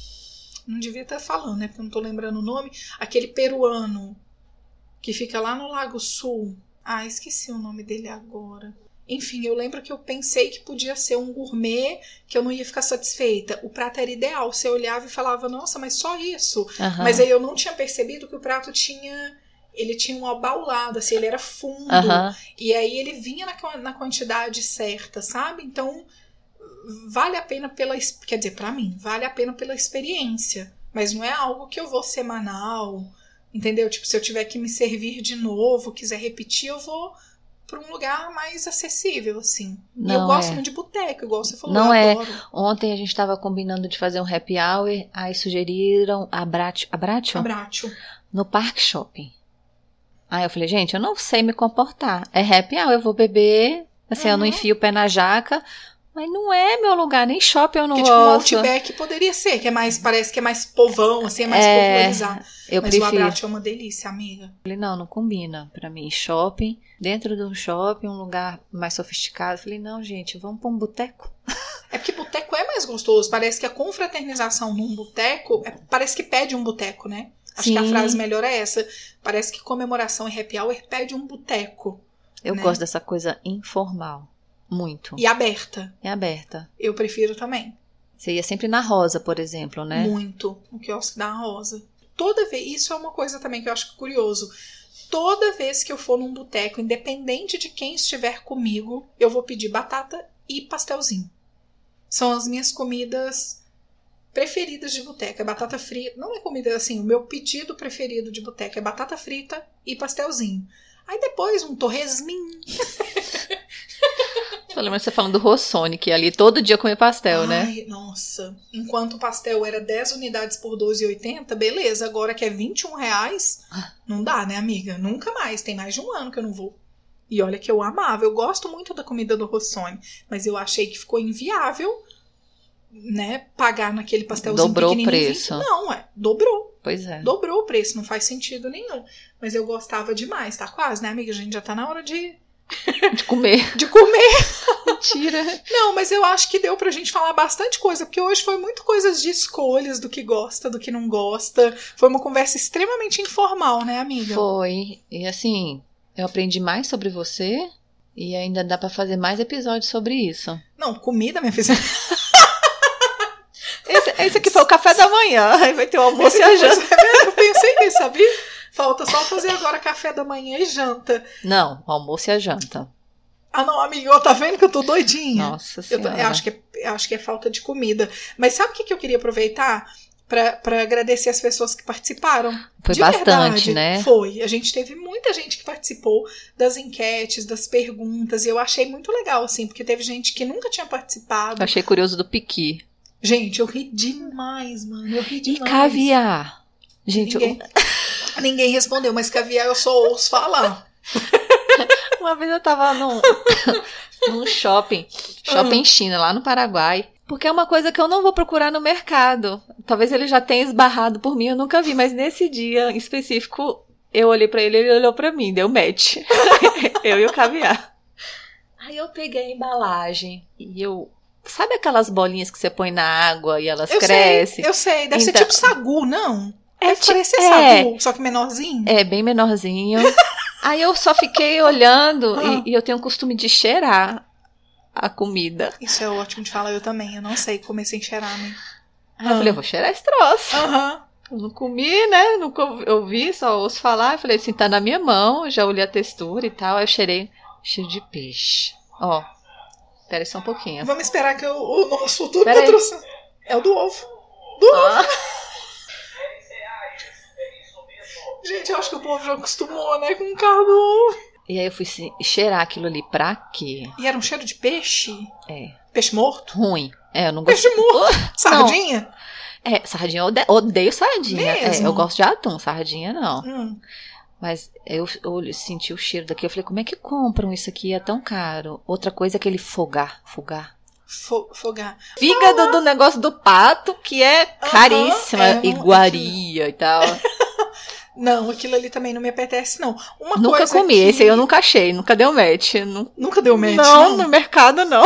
Não devia estar falando, né? Porque eu não tô lembrando o nome. Aquele peruano que fica lá no Lago Sul. Ah, esqueci o nome dele agora. Enfim, eu lembro que eu pensei que podia ser um gourmet que eu não ia ficar satisfeita. O prato era ideal. Você olhava e falava, nossa, mas só isso. Aham. Mas aí eu não tinha percebido que o prato tinha. Ele tinha um abaulado, assim, ele era fundo. Aham. E aí ele vinha na, na quantidade certa, sabe? Então, vale a pena pela. Quer dizer, pra mim, vale a pena pela experiência. Mas não é algo que eu vou semanal, entendeu? Tipo, se eu tiver que me servir de novo, quiser repetir, eu vou pra um lugar mais acessível, assim. e eu Não gosto é. muito de boteco, igual você falou. Não eu é. adoro. Ontem a gente estava combinando de fazer um happy hour, aí sugeriram abratio, abratio? Abraço. no Park Shopping. Aí eu falei, gente, eu não sei me comportar. É happy hour, eu vou beber Assim, eu não Uhum. enfio o pé na jaca, mas não é meu lugar, nem shopping eu não Que tipo, um gosto. Outback poderia ser, que é mais, parece que é mais povão, assim, é mais É, popularizado. eu Mas o prefiro. Abrate é uma delícia, amiga. Falei, não, não combina pra mim. Shopping, dentro de um shopping, um lugar mais sofisticado. Falei, não, gente, vamos pra um boteco. É porque boteco é mais gostoso. Parece que a confraternização num boteco, é- parece que pede um boteco, né? Acho que a Sim. frase melhor é essa. Parece que comemoração e happy hour pede um boteco. Eu Né? gosto dessa coisa informal. Muito. E aberta. É aberta. Eu prefiro também. Você ia sempre na rosa, por exemplo, né? Muito. O quiosque da Rosa. Toda vez. Isso é uma coisa também que eu acho curioso. Toda vez que eu for num boteco, independente de quem estiver comigo, eu vou pedir batata e pastelzinho. São as minhas comidas preferidas de boteca. É batata frita. Não é comida assim, o meu pedido preferido de boteca é batata frita e pastelzinho. Aí depois um torresminho. Tô lembrando você falando do Rossoni, que ali todo dia comia pastel, né? Ai, nossa. Enquanto o pastel era 10 unidades por 12,80, beleza. Agora que é 21 reais, não dá, né, amiga? Nunca mais. Tem mais de um ano que eu não vou. E olha que eu amava. Eu gosto muito da comida do Rossoni. Mas eu achei que ficou inviável, né, pagar naquele pastelzinho Dobrou o preço. Não, é. Dobrou. Pois é. Dobrou o preço. Não faz sentido nenhum. Mas eu gostava demais. Tá quase, né, amiga? A gente já tá na hora de, De comer. de comer. Mentira. Não, mas eu acho que deu pra gente falar bastante coisa, porque hoje foi muito coisas de escolhas, do que gosta, do que não gosta. Foi uma conversa extremamente informal, né, amiga? Foi. E assim, eu aprendi mais sobre você e ainda dá pra fazer mais episódios sobre isso. Não, comida, minha filha. Esse, esse aqui foi o café da manhã. Aí vai ter o almoço e a janta. Eu pensei nisso, sabia? Falta só fazer agora café da manhã e janta. Não, o almoço e a janta. Ah, não, amiga, ó, tá vendo que eu tô doidinha? Nossa Eu, tô- senhora. eu acho que é, eu acho que é falta de comida. Mas sabe o que, que eu queria aproveitar? Pra, pra agradecer as pessoas que participaram. Foi De bastante, verdade, né? Foi. A gente teve muita gente que participou das enquetes, das perguntas, e eu achei muito legal, assim, porque teve gente que nunca tinha participado. Eu achei curioso do piqui. Gente, eu ri demais, mano. Eu ri E demais. caviar. Gente, Ninguém, ninguém respondeu, mas caviar eu só ouço falar. uma vez eu tava num, num shopping, shopping China, lá no Paraguai. Porque é uma coisa que eu não vou procurar no mercado. Talvez ele já tenha esbarrado por mim, eu nunca vi. Mas nesse dia em específico, eu olhei pra ele, ele olhou pra mim, deu match. eu e o caviar. Aí eu peguei a embalagem e eu... Sabe aquelas bolinhas que você põe na água e elas Eu crescem? sei, eu sei. Deve ser Então- tipo sagu, não? É Deve ti- parecer é. sagu, só que menorzinho. É, bem menorzinho. Aí eu só fiquei olhando Ah. e, e eu tenho o costume de cheirar a comida. Isso é ótimo de falar, eu também. Eu não sei comer sem cheirar, né? Aí eu falei, eu vou cheirar esse troço. Aham. Eu não comi, né? Nunca ouvi- só ouço falar. Eu falei assim, tá na minha mão, já olhei a textura e tal. Aí eu cheirei cheiro de peixe. Ó, espera aí só um pouquinho. Vamos esperar que o, o nosso futuro Pera patrocínio. É o do ovo. Do ovo. Ah, Gente, eu acho que o povo já acostumou, né, com o carro do ovo. e aí eu fui cheirar aquilo ali pra quê? E era um cheiro de peixe? É, Peixe morto? ruim. É, eu não Peixe gosto. morto? Sardinha? É, sardinha, eu ode- odeio sardinha. É, eu gosto de atum, sardinha não. Hum. Mas eu, eu senti o cheiro daqui. Eu falei, como é que compram isso aqui? É tão caro. Outra coisa é aquele fogar. Fogar. Fo- fogar. Fígado do negócio do pato, que é caríssima. é, não- iguaria e tal. Não, aquilo ali também não me apetece, não. Uma nunca comi. que- Esse aí eu nunca achei. Nunca deu match. Nu- Nunca deu match, não, não. no mercado não.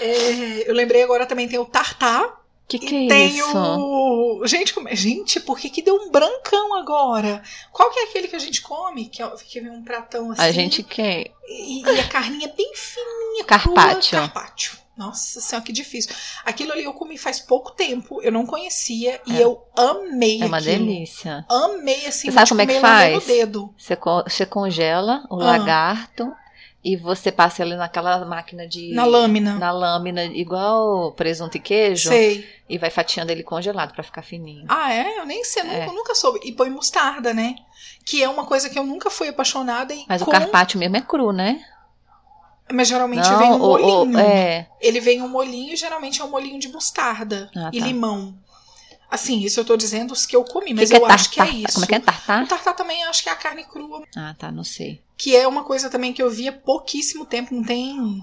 É, eu lembrei agora também tem o tartar. Que que e é tem isso? o... Gente, como... gente, por que que deu um brancão agora? Qual que é aquele que a gente come? Que, é- que vem um pratão assim. A gente quer. E, e a carninha bem fininha. Carpaccio. crua, Carpaccio. Nossa senhora, que difícil. Aquilo ali eu comi faz pouco tempo, eu não conhecia e É. eu amei É uma aquilo. delícia. Amei assim, Você sabe como é que faz? dedo. Você, co- você congela o Ah. lagarto e você passa ele naquela máquina de. Na lâmina. Na lâmina, igual presunto e queijo. Sei. E vai fatiando ele congelado pra ficar fininho. Ah, é? Eu nem sei, nunca, É. nunca soube. E põe mostarda, né? Que é uma coisa que eu nunca fui apaixonada e Mas com... o carpaccio mesmo é cru, né? Mas geralmente vem um o- o- molhinho. é. Ele vem um molhinho e geralmente é um molhinho de mostarda Ah, e tá. limão. Assim, isso eu tô dizendo os que eu comi, Que mas que eu é acho que é isso. Como é que é tartar? O tartar também acho que é a carne crua. Ah, tá, não sei. Que é uma coisa também que eu vi há pouquíssimo tempo, não tem.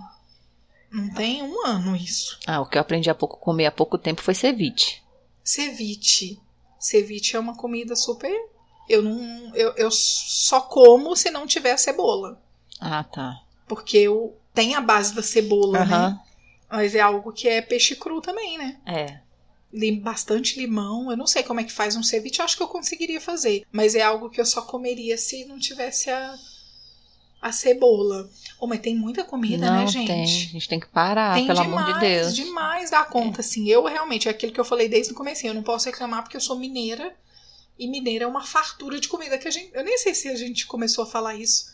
Não tem um ano isso. Ah, o que eu aprendi a pouco comer há pouco tempo foi ceviche. Ceviche. Ceviche é uma comida super. Eu não. Eu, eu só como se não tiver cebola. Ah, tá. Porque eu tem a base da cebola, né? Aham. Mas é algo que é peixe cru também, né? É. Lim- Bastante limão. Eu não sei como é que faz um ceviche, acho que eu conseguiria fazer. Mas é algo que eu só comeria se não tivesse a, a cebola. Oh, mas tem muita comida, não né, gente? tem. A gente tem que parar, Tem pelo demais, amor de Deus. demais da conta, assim. Eu realmente, é aquilo que eu falei desde o começo, eu não posso reclamar porque eu sou mineira. E mineira é uma fartura de comida que a gente. Eu nem sei se a gente começou a falar isso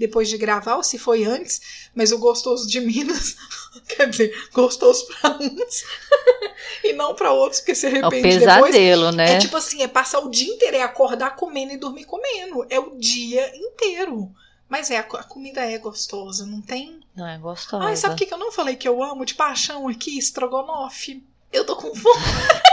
depois de gravar ou se foi antes, mas o gostoso de Minas, quer dizer, gostoso pra uns e não pra outros, porque se É o arrepende depois. pesadelo, né? É tipo assim, é passar o dia inteiro, é acordar comendo e dormir comendo. É o dia inteiro. Mas é, a, co- a comida é gostosa, não tem. Não é gostosa. Ai, sabe o que, que eu não falei que eu amo de paixão aqui? Estrogonofe. Eu tô com fome.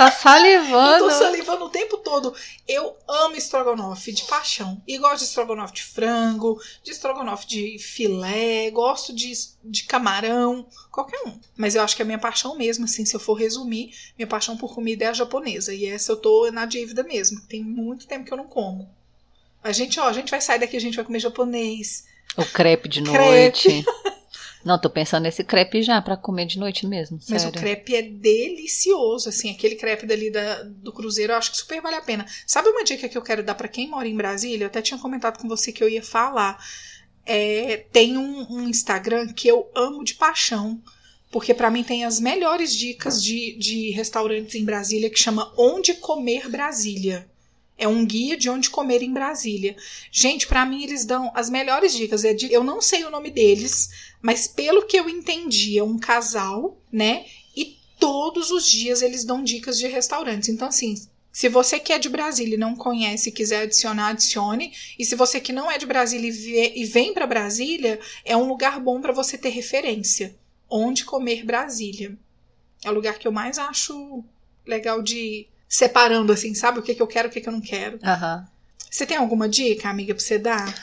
Tá Eu salivando. tô salivando o tempo todo. Eu amo estrogonofe de paixão. E gosto de estrogonofe de frango, de estrogonofe de filé, gosto de, de camarão, qualquer um. Mas eu acho que a minha paixão mesmo, assim, se eu for resumir, minha paixão por comida é a japonesa. E essa eu tô na dívida mesmo. Tem muito tempo que eu não como. A gente, ó, a gente vai sair daqui, a gente vai comer japonês. O crepe de Crepe. noite. Não, tô pensando nesse crepe já pra comer de noite mesmo. Mas sério. o crepe é delicioso, assim, aquele crepe dali da, do Cruzeiro, eu acho que super vale a pena. Sabe uma dica que eu quero dar pra quem mora em Brasília? Eu até tinha comentado com você que eu ia falar. É, tem um, um Instagram que eu amo de paixão, porque pra mim tem as melhores dicas de, de restaurantes em Brasília que chama Onde Comer Brasília. É um guia de onde comer em Brasília. Gente, pra mim eles dão as melhores dicas. É eu não sei o nome deles, mas pelo que eu entendi, é um casal, né? E todos os dias eles dão dicas de restaurantes. Então, assim, se você que é de Brasília e não conhece e quiser adicionar, adicione. E se você que não é de Brasília e vem para Brasília, é um lugar bom para você ter referência. Onde comer Brasília. É o lugar que eu mais acho legal de separando, assim, sabe? O que, que eu quero, o que, que eu não quero. Aham. Você tem alguma dica, amiga, pra você dar?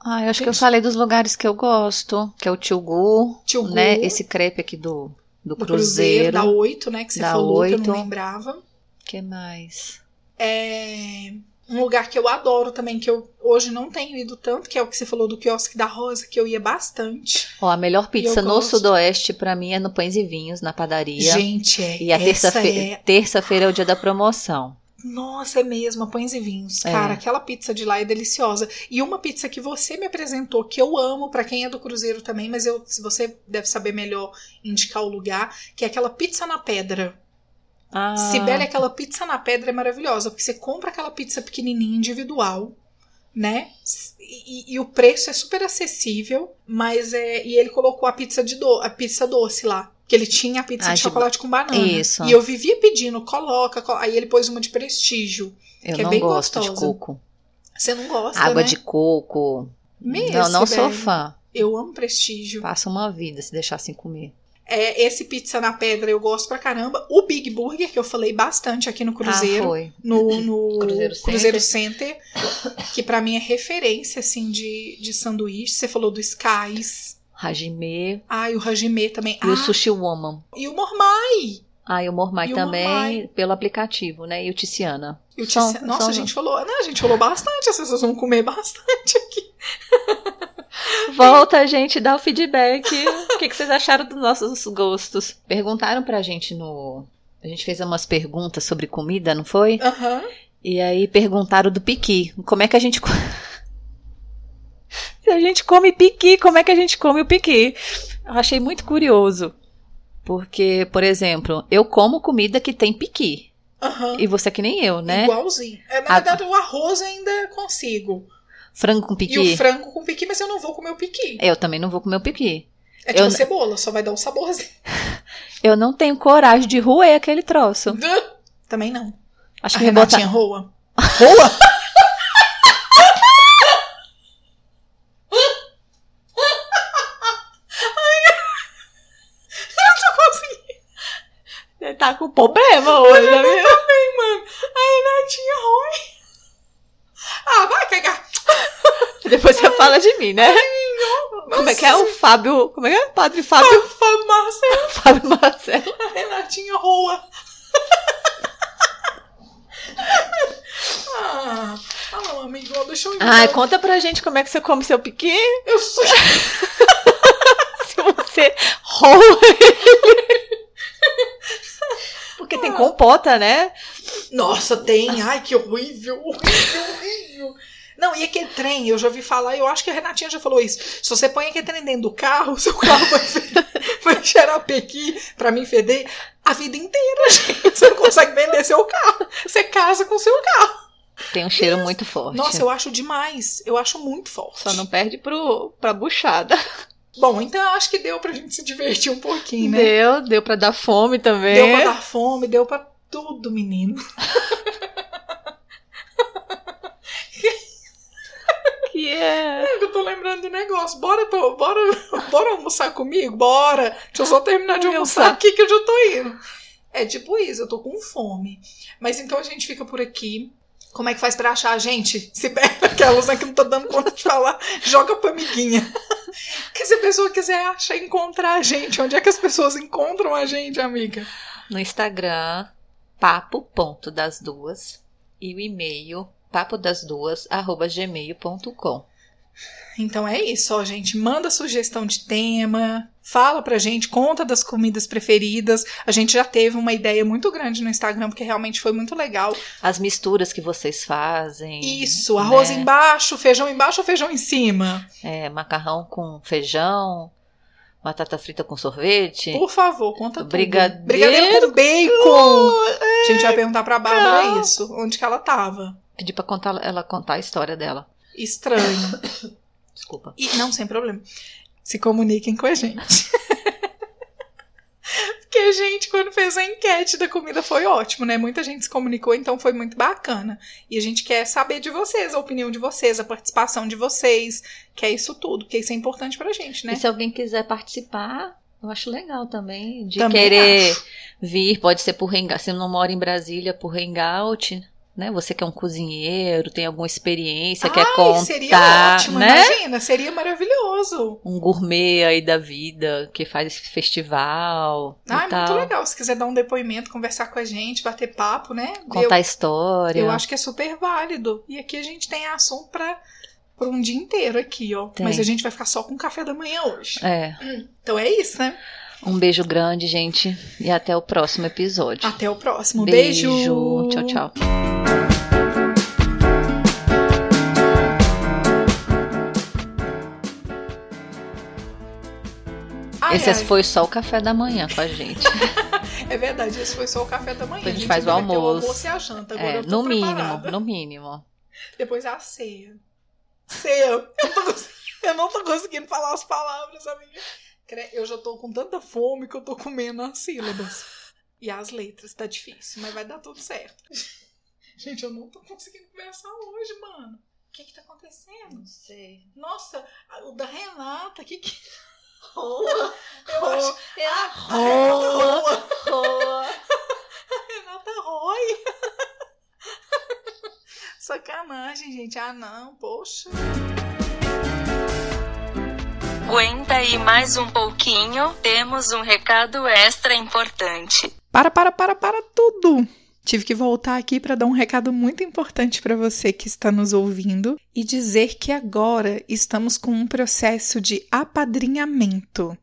Ah, eu acho que eu falei dos lugares que eu gosto, que é o Tio Gu, Tio Gu. né? Esse crepe aqui do, do, Do Cruzeiro. da 8, né? Que você falou, que eu Oito. não lembrava. que mais? É um lugar que eu adoro também, que eu hoje não tenho ido tanto, que é o que você falou do quiosque da Rosa, que eu ia bastante. Ó, a melhor pizza no gosto. Sudoeste pra mim é no Pães e Vinhos, na padaria. Gente, é. e a essa terça-feira é... terça-feira é o dia da promoção. Nossa, é mesmo, a pães e vinhos. É. Cara, aquela pizza de lá é deliciosa. E uma pizza que você me apresentou, que eu amo, pra quem é do Cruzeiro também, mas eu, se você deve saber melhor indicar o lugar, que é aquela pizza na pedra. Ah, Sibeli, aquela pizza na pedra é maravilhosa, porque você compra aquela pizza pequenininha, individual, né? E, e o preço é super acessível, mas é. E ele colocou a pizza de do, a pizza doce lá. Que ele tinha a pizza Ah, de de- chocolate com banana. Isso. E eu vivia pedindo, coloca, colo- aí ele pôs uma de prestígio. eu que é não bem gosto de gostosa. coco. Você não gosta, Água né? de coco. Mesmo, não, não sou fã. Eu amo prestígio. Passa uma vida se deixar assim comer. É, esse pizza na pedra eu gosto pra caramba. O Big Burger, que eu falei bastante aqui no Ah, Cruzeiro. foi. no, no Cruzeiro Center. Cruzeiro Center, que pra mim é referência assim de, de sanduíche. Você falou do Skies. Hajime Ai, o Hajime também. e o ah, Sushi Woman. e o Mormai. Ah, e o Mormai E o também, Mormai. pelo aplicativo, né? E o Tiziana. E o Tici- Nossa, a gente falou, né? A gente falou bastante, as pessoas vão comer bastante aqui. Volta, gente, dá o feedback. o que, que vocês acharam dos nossos gostos? Perguntaram pra gente no. A gente fez umas perguntas sobre comida, não foi? Aham. E aí perguntaram do piqui. Como é que a gente. Se a gente come piqui, como é que a gente come o piqui? Eu achei muito curioso. Porque, por exemplo, eu como comida que tem piqui. Aham. E você é que nem eu, né? Igualzinho. É, na Ah, verdade, o arroz ainda consigo. Frango com E piqui. o frango com piqui, mas eu não vou comer o piqui. Eu também não vou comer o piqui. É tipo Eu- cebola, só vai dar um saborzinho. Eu não tenho coragem de roer aquele troço. Também não. Acho A que me Renatinha botar. roa. Roa? Tá com problema hoje, né? viu? Ai, mano. A Renatinha ruim. Ah, vai cagar. Depois você fala de mim, né? Como é que é o Fábio. Como é que é? Padre Fábio. Fábio Marcelo, Fábio Marcelo. a Renatinha Roa. ah, ah, não, amigo, deixa eu ir. Ai, conta pra gente como é que você come seu piqui. Eu sou. Se você rola ele. Porque tem compota, né? Nossa, tem. Ai, que horrível, horrível, horrível. Não, e aquele trem, eu já ouvi falar, eu acho que a Renatinha já falou isso. Se você põe aquele trem dentro do carro, o seu carro vai, vai cheirar pequi pra mim feder a vida inteira, gente. Você não consegue vender seu carro. Você casa com seu carro. Tem um cheiro muito forte. Nossa, eu acho demais. Eu acho muito forte. Só não perde pro, pra buchada. Bom, então eu acho que deu pra gente se divertir um pouquinho, né? Deu, deu pra dar fome também. Deu pra dar fome, deu pra tudo, menino. Que é. Eu tô lembrando do negócio. Bora, bora, bora almoçar comigo? Bora! Deixa eu só terminar de almoçar aqui que eu já tô indo. É tipo isso, eu tô com fome. Mas então a gente fica por aqui. Como é que faz pra achar a gente? Se perde aquelas né, que não tô dando conta de falar, joga pra amiguinha. Que se a pessoa quiser achar, encontrar a gente, onde é que as pessoas encontram a gente, amiga? No Instagram, papo.das duas. E o e-mail, papodasduas, arroba gmail.com. Então é isso, ó, gente. Manda sugestão de tema, fala pra gente, conta das comidas preferidas. A gente já teve uma ideia muito grande no Instagram, porque realmente foi muito legal. As misturas que vocês fazem. Isso, arroz né? embaixo, feijão embaixo ou feijão em cima? É, macarrão com feijão, batata frita com sorvete. Por favor, conta tudo. Brigadeiro. Brigadeiro com bacon. A gente vai perguntar pra Bárbara isso, onde que ela tava. Pedi pra contar, ela contar a história dela. Estranho. Desculpa. E não, sem problema. Se comuniquem com a gente. Porque a gente, quando fez a enquete da comida, foi ótimo, né? Muita gente se comunicou, então foi muito bacana. E a gente quer saber de vocês, a opinião de vocês, a participação de vocês, que é isso tudo, porque isso é importante pra gente, né? E se alguém quiser participar, eu acho legal também. De Também querer acho. vir, pode ser por hangout. Se não mora em Brasília, por hangout, né? Você que é um cozinheiro, tem alguma experiência, quer Ai, contar, seria ótimo, né? imagina, seria maravilhoso. Um gourmet aí da vida que faz esse festival Ah, é muito legal. Se quiser dar um depoimento, conversar com a gente, bater papo, né? Contar eu, história. eu acho que é super válido. E aqui a gente tem assunto pra, por um dia inteiro aqui, ó. Tem. Mas a gente vai ficar só com café da manhã hoje. É. Então é isso, né? Um beijo grande, gente. E até o próximo episódio. Até o próximo. Beijo. Beijo. Tchau, tchau. Ai, Esse ai, foi só o café da manhã com a gente. É verdade, esse foi só o café da manhã. Depois a gente faz o ainda vai ter almoço. o almoço e a janta. Agora É, eu tô no mínimo, preparada. no mínimo. Depois é a ceia. Ceia. Eu, tô eu não tô conseguindo falar as palavras, amiga. Eu já tô com tanta fome que eu tô comendo as sílabas. E as letras, tá difícil, mas vai dar tudo certo. Gente, eu não tô conseguindo conversar hoje, mano. O que que tá acontecendo? Não sei. Nossa, o da Renata, que que... Rola, Eu acho... É a Roa. Renata Roy. Sacanagem, gente. Ah, não, poxa. Aguenta aí mais um pouquinho, temos um recado extra importante. Para, para, para, para tudo! Tive que voltar aqui para dar um recado muito importante para você que está nos ouvindo e dizer que agora estamos com um processo de apadrinhamento.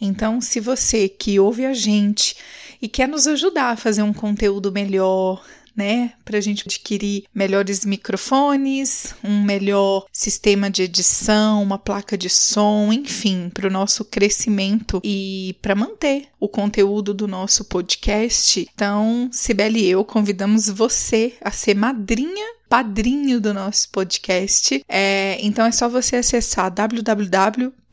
Então, se você que ouve a gente e quer nos ajudar a fazer um conteúdo melhor, né, para a gente adquirir melhores microfones, um melhor sistema de edição, uma placa de som, enfim, para o nosso crescimento e para manter o conteúdo do nosso podcast. Então, Sibeli e eu convidamos você a ser madrinha, padrinho do nosso podcast. É, então é só você acessar www.padrim,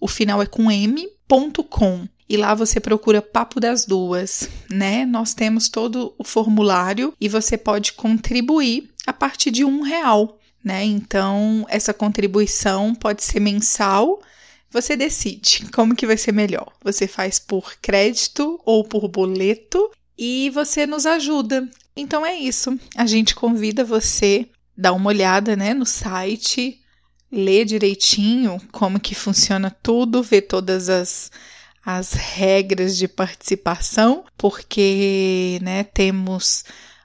o final é com m.com. E lá você procura Papo das Duas, né? Nós temos todo o formulário e você pode contribuir a partir de um real, né? Então, essa contribuição pode ser mensal, você decide como que vai ser melhor. Você faz por crédito ou por boleto e você nos ajuda. Então é isso. A gente convida você dar uma olhada, né, no site ler direitinho como que funciona tudo, ver todas as as regras de participação, porque né, temos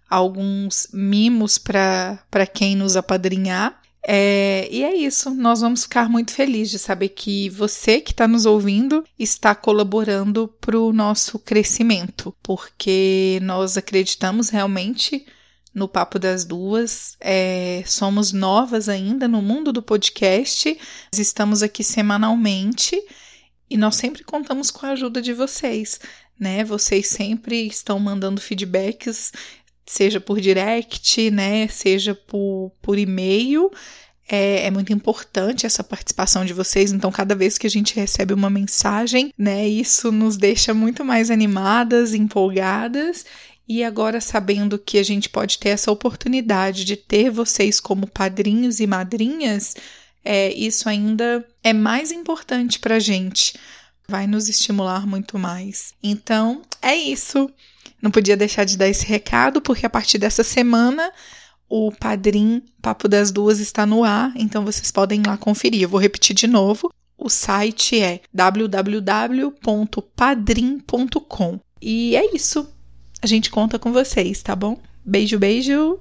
alguns mimos para quem nos apadrinhar. É, e é isso, nós vamos ficar muito felizes de saber que você que está nos ouvindo está colaborando para o nosso crescimento, porque nós acreditamos realmente no Papo das Duas. É, somos novas ainda no mundo do podcast, estamos aqui semanalmente e nós sempre contamos com a ajuda de vocês, né? Vocês sempre estão mandando feedbacks, seja por direct, né? Seja por, por e-mail. É, é, muito importante essa participação de vocês. Então, cada vez que a gente recebe uma mensagem, né, isso nos deixa muito mais animadas, empolgadas. E agora, sabendo que a gente pode ter essa oportunidade de ter vocês como padrinhos e madrinhas, é, isso ainda é mais importante para a gente. Vai nos estimular muito mais. Então, é isso. Não podia deixar de dar esse recado, porque a partir dessa semana o Padrim Papo das Duas está no ar, então vocês podem ir lá conferir. Eu vou repetir de novo. O site é www.padrim.com. E é isso. A gente conta com vocês, tá bom? Beijo, beijo.